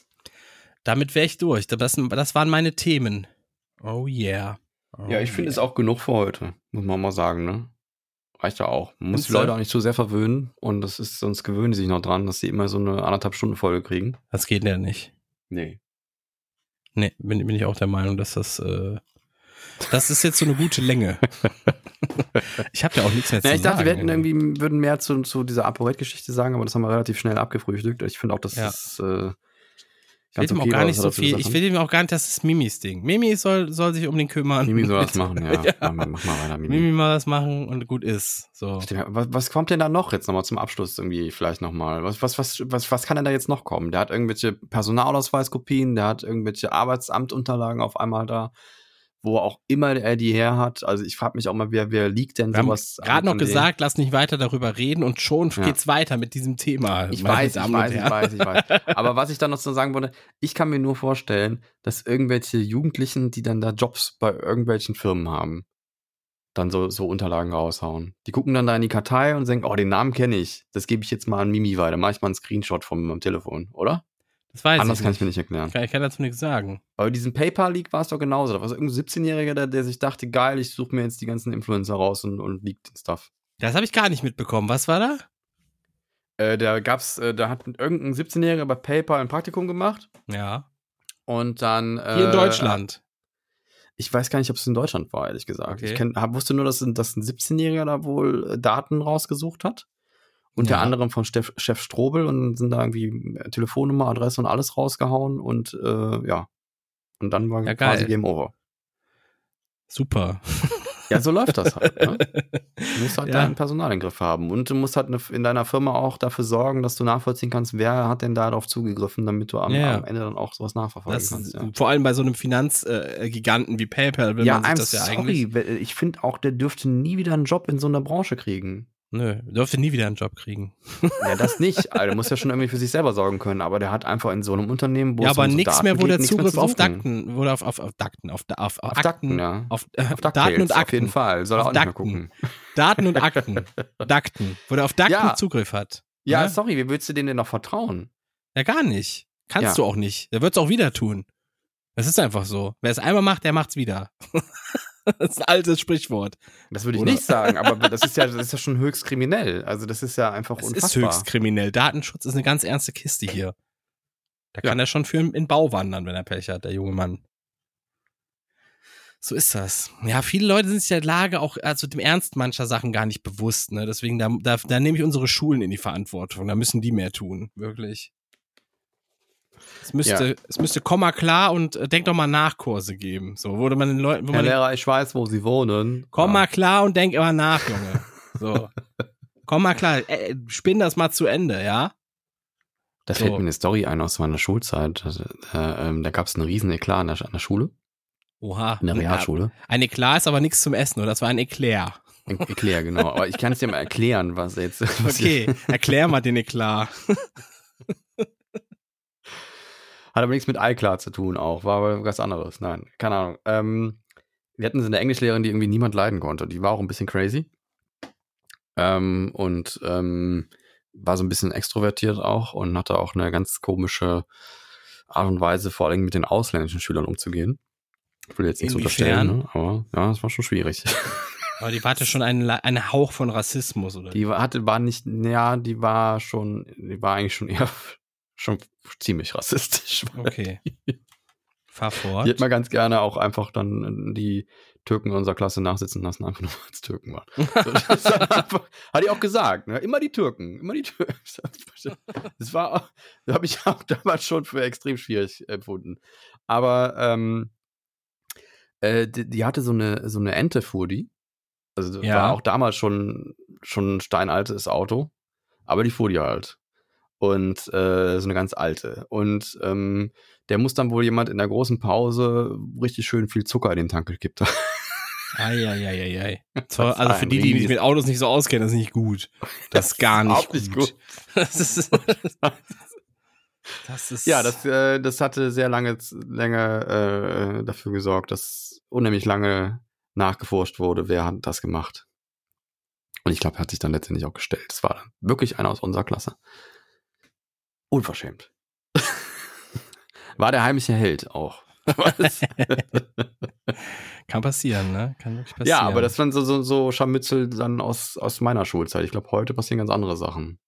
Damit wäre ich durch. Das, das waren meine Themen. Oh yeah. Oh ja, ich finde es auch genug für heute, muss man mal sagen, ne? Reicht ja auch. Man muss die Leute auch nicht zu sehr verwöhnen und das ist, sonst gewöhnen die sich noch dran, dass sie immer so eine anderthalb Stunden Folge kriegen. Das geht ja nicht. Nee. Nee, bin, bin ich auch der Meinung, dass das, äh, das ist jetzt so eine gute Länge. ich habe ja auch nichts mehr zu ja, ich sagen. Ich dachte, wir hätten irgendwie, würden mehr zu, zu dieser ApoRed-Geschichte sagen, aber das haben wir relativ schnell abgefrühstückt. Ich finde auch, dass ja. das, äh, ich will ihm auch gar nicht so viel, ich will ihm auch gar nicht, das ist Mimis Ding. Mimi soll, soll sich um den kümmern. Mimi soll das machen, ja. ja. Mach, mal weiter, Mimi. Mimi mal was machen und gut ist. So. Was, was kommt denn da noch jetzt nochmal zum Abschluss irgendwie vielleicht nochmal? Was, was, was, was, was kann denn da jetzt noch kommen? Der hat irgendwelche Personalausweiskopien, der hat irgendwelche Arbeitsamtunterlagen auf einmal da wo auch immer er die her hat. Also ich frage mich auch mal, wer, wer liegt denn Wir sowas? Gerade noch gesagt, lass nicht weiter darüber reden und schon ja. geht's weiter mit diesem Thema. Ich weiß, ich weiß, ich weiß, ich weiß. Aber was ich dann noch so sagen wollte, ich kann mir nur vorstellen, dass irgendwelche Jugendlichen, die dann da Jobs bei irgendwelchen Firmen haben, dann so, so Unterlagen raushauen. Die gucken dann da in die Kartei und denken, oh, den Namen kenne ich. Das gebe ich jetzt mal an Mimi weiter. Mache ich mal einen Screenshot vom, vom Telefon, oder? Das weiß Anders ich kann ich mir nicht erklären. Ich kann dazu nichts sagen. Aber diesen PayPal-Leak war es doch genauso. Da war so irgendein 17-Jähriger, der, der, sich dachte, geil, ich suche mir jetzt die ganzen Influencer raus und, und leakt den Stuff. Das habe ich gar nicht mitbekommen. Was war da? Äh, da gab's, äh, da hat irgendein 17-Jähriger bei PayPal ein Praktikum gemacht. Ja. Und dann. Äh, Hier in Deutschland. Ich weiß gar nicht, ob es in Deutschland war, ehrlich gesagt. Okay. Ich kenn, hab, wusste nur, dass, dass ein 17-Jähriger da wohl äh, Daten rausgesucht hat. Unter ja. anderem von Chef, Chef Strobel und sind da irgendwie äh, Telefonnummer, Adresse und alles rausgehauen und äh, ja. Und dann war ja, quasi Game Over. Super. Ja, so läuft das halt. Ne? Du musst halt ja. deinen Personal im Griff haben und du musst halt in deiner Firma auch dafür sorgen, dass du nachvollziehen kannst, wer hat denn darauf zugegriffen, damit du am, ja. am Ende dann auch sowas nachverfolgen das, kannst. Ja. Vor allem bei so einem Finanzgiganten äh, wie PayPal will ja, man sich das ja sorry. eigentlich. Ich finde auch, der dürfte nie wieder einen Job in so einer Branche kriegen. Nö, dürfte nie wieder einen Job kriegen. Ja, das nicht. Also, der muss ja schon irgendwie für sich selber sorgen können, aber der hat einfach in so einem Unternehmen, wo Ja, aber nichts mehr, wo der Zugriff auf Dakten, wo auf, auf, auf Dakten, auf, auf, auf, auf Akten, ja. auf, äh, auf Daten und Akten. Auf jeden Fall, soll er auch Dakten. nicht gucken. Daten und Akten. Dakten, wo der auf Dakten ja. Zugriff hat. Ja, ja, sorry, wie willst du denen denn noch vertrauen? Ja, gar nicht. Kannst ja. du auch nicht. Der wird es auch wieder tun. Das ist einfach so. Wer es einmal macht, der macht's wieder. Das ist ein altes Sprichwort. Das würde ich Oder? nicht sagen, aber das ist ja, das ist ja schon höchst kriminell. Also das ist ja einfach das unfassbar. Das ist höchst kriminell. Datenschutz ist eine ganz ernste Kiste hier. Da ja. kann er schon für in Bau wandern, wenn er Pech hat, der junge Mann. So ist das. Ja, viele Leute sind sich der Lage auch, also dem Ernst mancher Sachen gar nicht bewusst. Ne? Deswegen, da, da, da nehme ich unsere Schulen in die Verantwortung. Da müssen die mehr tun. Wirklich. Es müsste, ja. es müsste Komma klar und äh, denk doch mal Nachkurse geben. So wurde man den Leuten. Herr Lehrer, ich weiß, wo Sie wohnen. Komma ja. klar und denk immer nach, Junge. So. Komma klar. Äh, spinn das mal zu Ende, ja? Da so. fällt mir eine Story ein aus meiner Schulzeit. Äh, ähm, da gab es einen riesen Eklat an der, an der Schule. Oha. In der Realschule. Ein Eklat ist aber nichts zum Essen, oder? Das war ein Eclair. Ein Eclair, genau. Aber ich kann es dir mal erklären, was jetzt. Was okay, erklär mal den Eklat. Hat aber nichts mit iCloud zu tun auch, war aber was anderes. Nein, keine Ahnung. Ähm, wir hatten so eine Englischlehrerin, die irgendwie niemand leiden konnte. Die war auch ein bisschen crazy. Ähm, und ähm, war so ein bisschen extrovertiert auch und hatte auch eine ganz komische Art und Weise, vor allem mit den ausländischen Schülern umzugehen. Ich will jetzt nichts unterstellen, ne? aber ja, es war schon schwierig. Aber die hatte schon einen, einen Hauch von Rassismus, oder? Die hatte, war nicht, ja, die war schon, die war eigentlich schon eher, schon ziemlich rassistisch. Okay. Fahr fort. Die hat mal ganz gerne auch einfach dann die Türken in unserer Klasse nachsitzen lassen, einfach nur als Türken waren. So, einfach, hat die auch gesagt, ne? immer die Türken, immer die Türken. Das war, habe ich auch damals schon für extrem schwierig empfunden. Aber ähm, äh, die, die, hatte so eine, so eine Ente, fuhr die. Also ja. war auch damals schon, schon ein steinaltes Auto, aber die fuhr die halt. Und äh, so eine ganz alte. Und ähm, der muss dann wohl jemand in der großen Pause richtig schön viel Zucker in den Tank gekippt haben. Eieieiei. Also für die, die sich mit Autos nicht so auskennen, das ist nicht gut. Das ist gar nicht, gut. gut. Das ist, das ist ja, das, äh, das hatte sehr lange, lange äh, dafür gesorgt, dass unheimlich lange nachgeforscht wurde, wer hat das gemacht. Und ich glaube, er hat sich dann letztendlich auch gestellt. Das war wirklich einer aus unserer Klasse. Unverschämt. war der heimliche Held auch. Kann passieren, ne? Kann wirklich passieren. Ja, aber das waren so, so, so Scharmützel dann aus, aus meiner Schulzeit. Ich glaube, heute passieren ganz andere Sachen.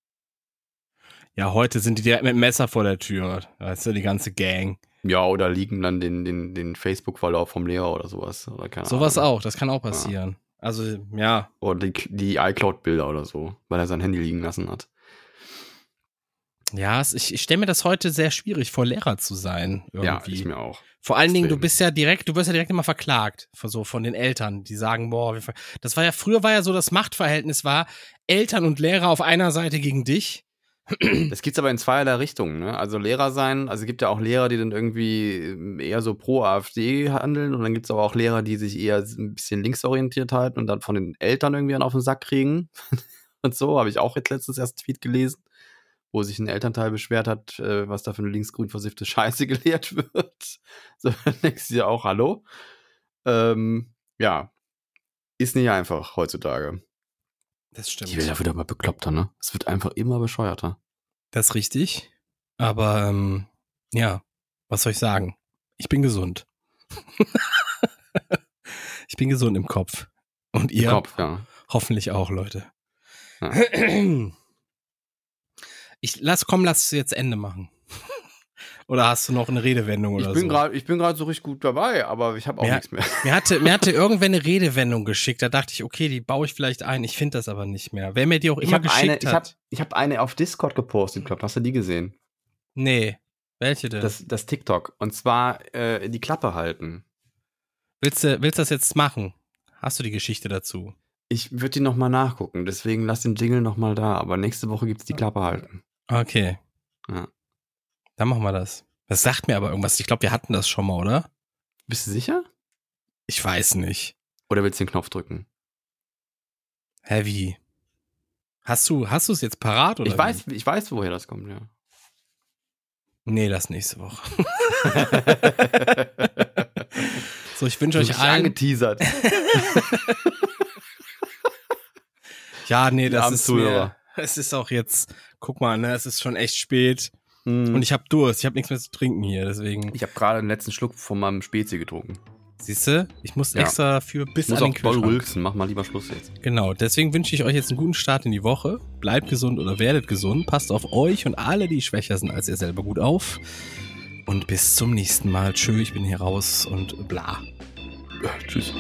Ja, heute sind die direkt mit dem Messer vor der Tür. Ist ja die ganze Gang. Ja, oder liegen dann den, den, den Facebook-Verlauf vom Lehrer oder sowas. Oder keine sowas Ahnung. auch, das kann auch passieren. Ja. Also, ja. Oder die, die iCloud-Bilder oder so, weil er sein Handy liegen lassen hat. Ja, ich, ich stelle mir das heute sehr schwierig vor, Lehrer zu sein. Irgendwie. Ja, ich mir auch. Vor allen Dingen, du bist ja direkt, du wirst ja direkt immer verklagt, von so von den Eltern, die sagen, boah, das war ja früher war ja so das Machtverhältnis war Eltern und Lehrer auf einer Seite gegen dich. Das gibt's aber in zweierlei Richtungen, ne? Also Lehrer sein, also es gibt ja auch Lehrer, die dann irgendwie eher so pro AfD handeln und dann gibt's aber auch Lehrer, die sich eher ein bisschen linksorientiert halten und dann von den Eltern irgendwie auf den Sack kriegen. und so habe ich auch jetzt letztens erst einen Tweet gelesen wo sich ein Elternteil beschwert hat, äh, was da für eine linksgrün versiffte Scheiße gelehrt wird. So denkst du dir auch, hallo? Ähm, ja, ist nicht einfach heutzutage. Das stimmt. Die wird ja wieder mal bekloppter, ne? Es wird einfach immer bescheuerter. Das ist richtig. Aber ähm, ja, was soll ich sagen? Ich bin gesund. ich bin gesund im Kopf. Und ihr? Kopf, ja. Hoffentlich auch, Leute. Ja. Ich lass, komm, lass es jetzt Ende machen. oder hast du noch eine Redewendung oder ich bin so? Grad, ich bin gerade so richtig gut dabei, aber ich habe auch mir, nichts mehr. Mir hatte, mir hatte irgendwer eine Redewendung geschickt. Da dachte ich, okay, die baue ich vielleicht ein. Ich finde das aber nicht mehr. Wer mir die auch ich immer geschickt eine, hat. Ich habe ich hab eine auf Discord gepostet, glaub. Hast du die gesehen? Nee. Welche denn? Das, das TikTok. Und zwar äh, die Klappe halten. Willst du willst das jetzt machen? Hast du die Geschichte dazu? Ich würde die nochmal nachgucken, deswegen lass den Jingle nochmal da, aber nächste Woche gibt's die Klappe halten. Okay. Ja. Dann machen wir das. Das sagt mir aber irgendwas. Ich glaube, wir hatten das schon mal, oder? Bist du sicher? Ich weiß nicht. Oder willst du den Knopf drücken? Heavy. Hast du, hast du es jetzt parat oder? Ich weiß, ich weiß, woher das kommt, ja. Nee, das nächste Woche. so, ich wünsche euch allen. angeteasert. ja, nee, das ist mir, es ist auch jetzt, guck mal, ne, es ist schon echt spät. Mm. Und ich habe Durst, ich habe nichts mehr zu trinken hier, deswegen. Ich habe gerade den letzten Schluck von meinem Spezi getrunken. Siehst du? Ich muss ja. extra für bis muss an den auch Kühlschrank. Rülpsen. Mach mal lieber Schluss jetzt. Genau, deswegen wünsche ich euch jetzt einen guten Start in die Woche. Bleibt gesund oder werdet gesund. Passt auf euch und alle, die schwächer sind als ihr selber, gut auf. Und bis zum nächsten Mal. Tschö, ich bin hier raus und bla. Ja, tschüss.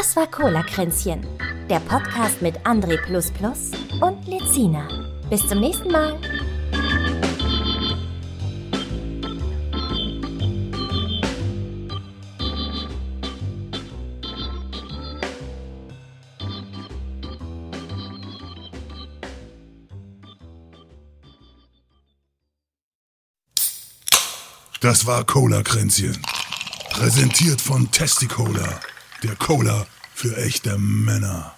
Das war Cola-Kränzchen, der Podcast mit André und Lezina. Bis zum nächsten Mal. Das war Cola-Kränzchen. Präsentiert von Testicola der Cola für echte Männer.